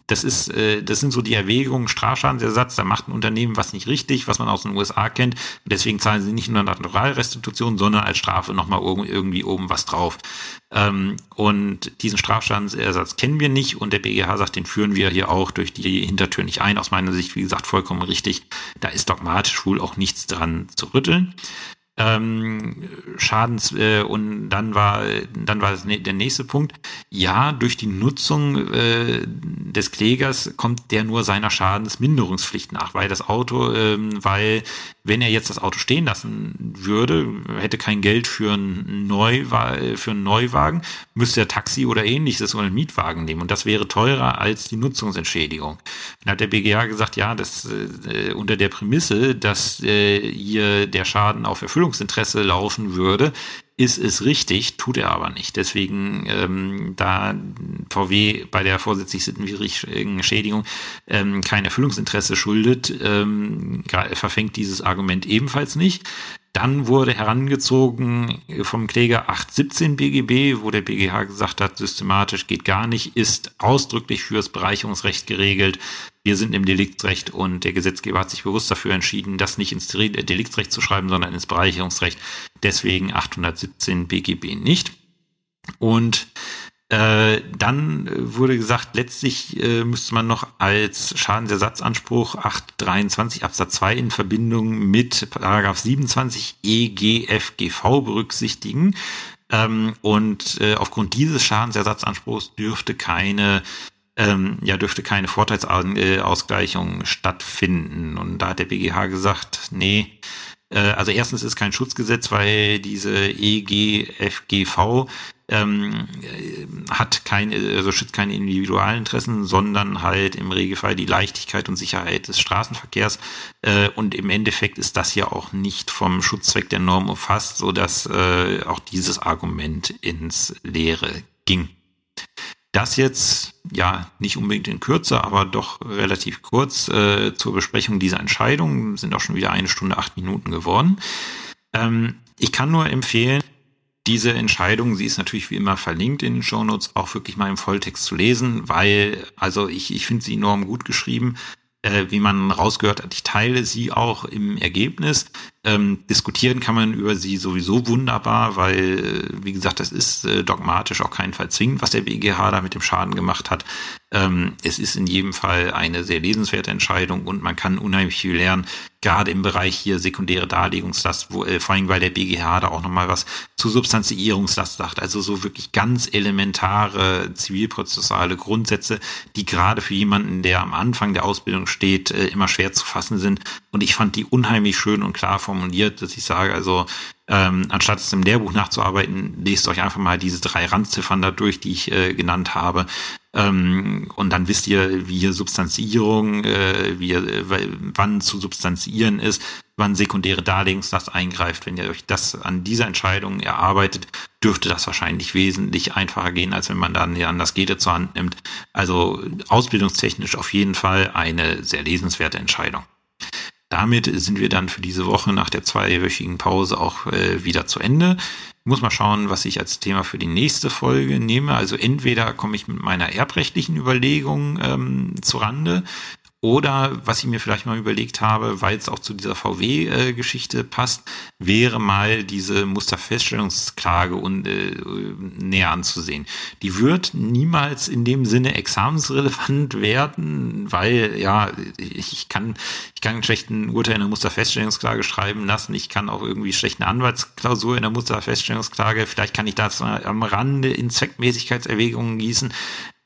das ist, äh, das sind so die Erwägungen, Strafschadensersatz, da macht ein Unternehmen was nicht richtig, was man aus den USA kennt. Deswegen zahlen sie nicht nur Naturalrestitution, sondern als Strafe nochmal irgendwie oben was drauf. Ähm, und diesen Strafschadensersatz kennen wir nicht und der BGH sagt, den führen wir hier auch durch die Hintertür nicht ein. Aus meiner Sicht, wie gesagt, vollkommen richtig. Da ist dogmatisch wohl auch nichts dran zu rütteln ähm, Schadens äh, und dann war dann war das, der nächste Punkt. Ja, durch die Nutzung äh, des Klägers kommt der nur seiner Schadensminderungspflicht nach, weil das Auto, ähm, weil wenn er jetzt das Auto stehen lassen würde, hätte kein Geld für einen, Neuwa für einen Neuwagen, müsste er Taxi oder ähnliches oder einen Mietwagen nehmen und das wäre teurer als die Nutzungsentschädigung. Dann hat der BGH gesagt, ja, das äh, unter der Prämisse, dass äh, hier der Schaden auf Erfüllung Erfüllungsinteresse laufen würde, ist es richtig, tut er aber nicht. Deswegen, ähm, da VW bei der vorsätzlich sittenwidrigen Schädigung ähm, kein Erfüllungsinteresse schuldet, ähm, verfängt dieses Argument ebenfalls nicht. Dann wurde herangezogen vom Kläger 817 BGB, wo der BGH gesagt hat, systematisch geht gar nicht, ist ausdrücklich fürs Bereicherungsrecht geregelt. Wir sind im Deliktsrecht und der Gesetzgeber hat sich bewusst dafür entschieden, das nicht ins Deliktsrecht zu schreiben, sondern ins Bereicherungsrecht. Deswegen 817 BGB nicht. Und äh, dann wurde gesagt, letztlich äh, müsste man noch als Schadensersatzanspruch 823 Absatz 2 in Verbindung mit Paragraph 27 EGFGV berücksichtigen. Ähm, und äh, aufgrund dieses Schadensersatzanspruchs dürfte keine ähm, ja, dürfte keine Vorteilsausgleichung stattfinden. Und da hat der BGH gesagt, nee, also erstens ist kein Schutzgesetz, weil diese EGFGV ähm, äh, hat keine, also schützt keine Individualinteressen, sondern halt im Regelfall die Leichtigkeit und Sicherheit des Straßenverkehrs. Äh, und im Endeffekt ist das ja auch nicht vom Schutzzweck der Norm umfasst, so dass äh, auch dieses Argument ins Leere ging. Das jetzt, ja, nicht unbedingt in Kürze, aber doch relativ kurz äh, zur Besprechung dieser Entscheidung. Sind auch schon wieder eine Stunde, acht Minuten geworden. Ähm, ich kann nur empfehlen, diese Entscheidung, sie ist natürlich wie immer verlinkt in den Shownotes, auch wirklich mal im Volltext zu lesen, weil, also ich, ich finde sie enorm gut geschrieben äh, wie man rausgehört hat, ich teile sie auch im Ergebnis. Ähm, diskutieren kann man über sie sowieso wunderbar, weil, wie gesagt, das ist äh, dogmatisch auch keinen Fall zwingend, was der BGH da mit dem Schaden gemacht hat. Ähm, es ist in jedem Fall eine sehr lesenswerte Entscheidung und man kann unheimlich viel lernen, gerade im Bereich hier sekundäre Darlegungslast, wo, äh, vor allem weil der BGH da auch nochmal was zu Substanzierungslast sagt, also so wirklich ganz elementare zivilprozessuale Grundsätze, die gerade für jemanden, der am Anfang der Ausbildung steht, äh, immer schwer zu fassen sind. Und ich fand die unheimlich schön und klar formuliert, dass ich sage, also ähm, anstatt es im Lehrbuch nachzuarbeiten, lest euch einfach mal diese drei Randziffern da durch, die ich äh, genannt habe. Ähm, und dann wisst ihr, wie Substanzierung, äh, wie äh, wann zu substanzieren ist, wann sekundäre Darlegungslast eingreift. Wenn ihr euch das an dieser Entscheidung erarbeitet, dürfte das wahrscheinlich wesentlich einfacher gehen, als wenn man dann an das Gete zur Hand nimmt. Also ausbildungstechnisch auf jeden Fall eine sehr lesenswerte Entscheidung. Damit sind wir dann für diese Woche nach der zweiwöchigen Pause auch äh, wieder zu Ende. Ich muss mal schauen, was ich als Thema für die nächste Folge nehme. Also entweder komme ich mit meiner erbrechtlichen Überlegung ähm, zu Rande, oder was ich mir vielleicht mal überlegt habe, weil es auch zu dieser VW-Geschichte passt, wäre mal diese Musterfeststellungsklage und, äh, näher anzusehen. Die wird niemals in dem Sinne examensrelevant werden, weil ja, ich kann, ich kann einen schlechten Urteil in der Musterfeststellungsklage schreiben lassen. Ich kann auch irgendwie schlechte Anwaltsklausur in der Musterfeststellungsklage. Vielleicht kann ich das am Rande in Zweckmäßigkeitserwägungen gießen.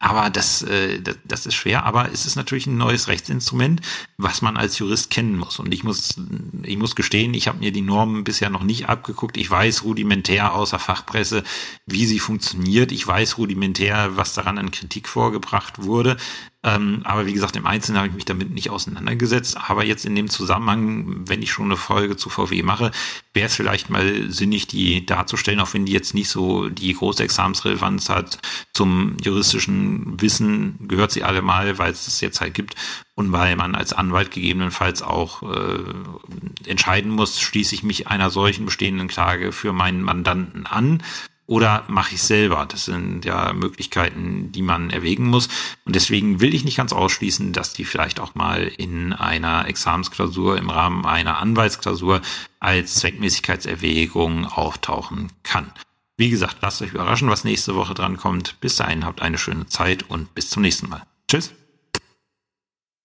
Aber das, äh, das, das ist schwer, aber es ist natürlich ein neues Rechtsinstrument, was man als Jurist kennen muss. Und ich muss, ich muss gestehen, ich habe mir die Normen bisher noch nicht abgeguckt. Ich weiß rudimentär außer Fachpresse, wie sie funktioniert. Ich weiß rudimentär, was daran an Kritik vorgebracht wurde. Ähm, aber wie gesagt, im Einzelnen habe ich mich damit nicht auseinandergesetzt. Aber jetzt in dem Zusammenhang, wenn ich schon eine Folge zu VW mache, wäre es vielleicht mal sinnig, die darzustellen, auch wenn die jetzt nicht so die große Examensrelevanz hat. Zum juristischen Wissen gehört sie alle mal, weil es es jetzt halt gibt und weil man als Anwalt gegebenenfalls auch äh, entscheiden muss, schließe ich mich einer solchen bestehenden Klage für meinen Mandanten an oder mache ich selber? Das sind ja Möglichkeiten, die man erwägen muss. Und deswegen will ich nicht ganz ausschließen, dass die vielleicht auch mal in einer Examensklausur im Rahmen einer Anwaltsklausur als Zweckmäßigkeitserwägung auftauchen kann. Wie gesagt, lasst euch überraschen, was nächste Woche dran kommt. Bis dahin habt eine schöne Zeit und bis zum nächsten Mal. Tschüss.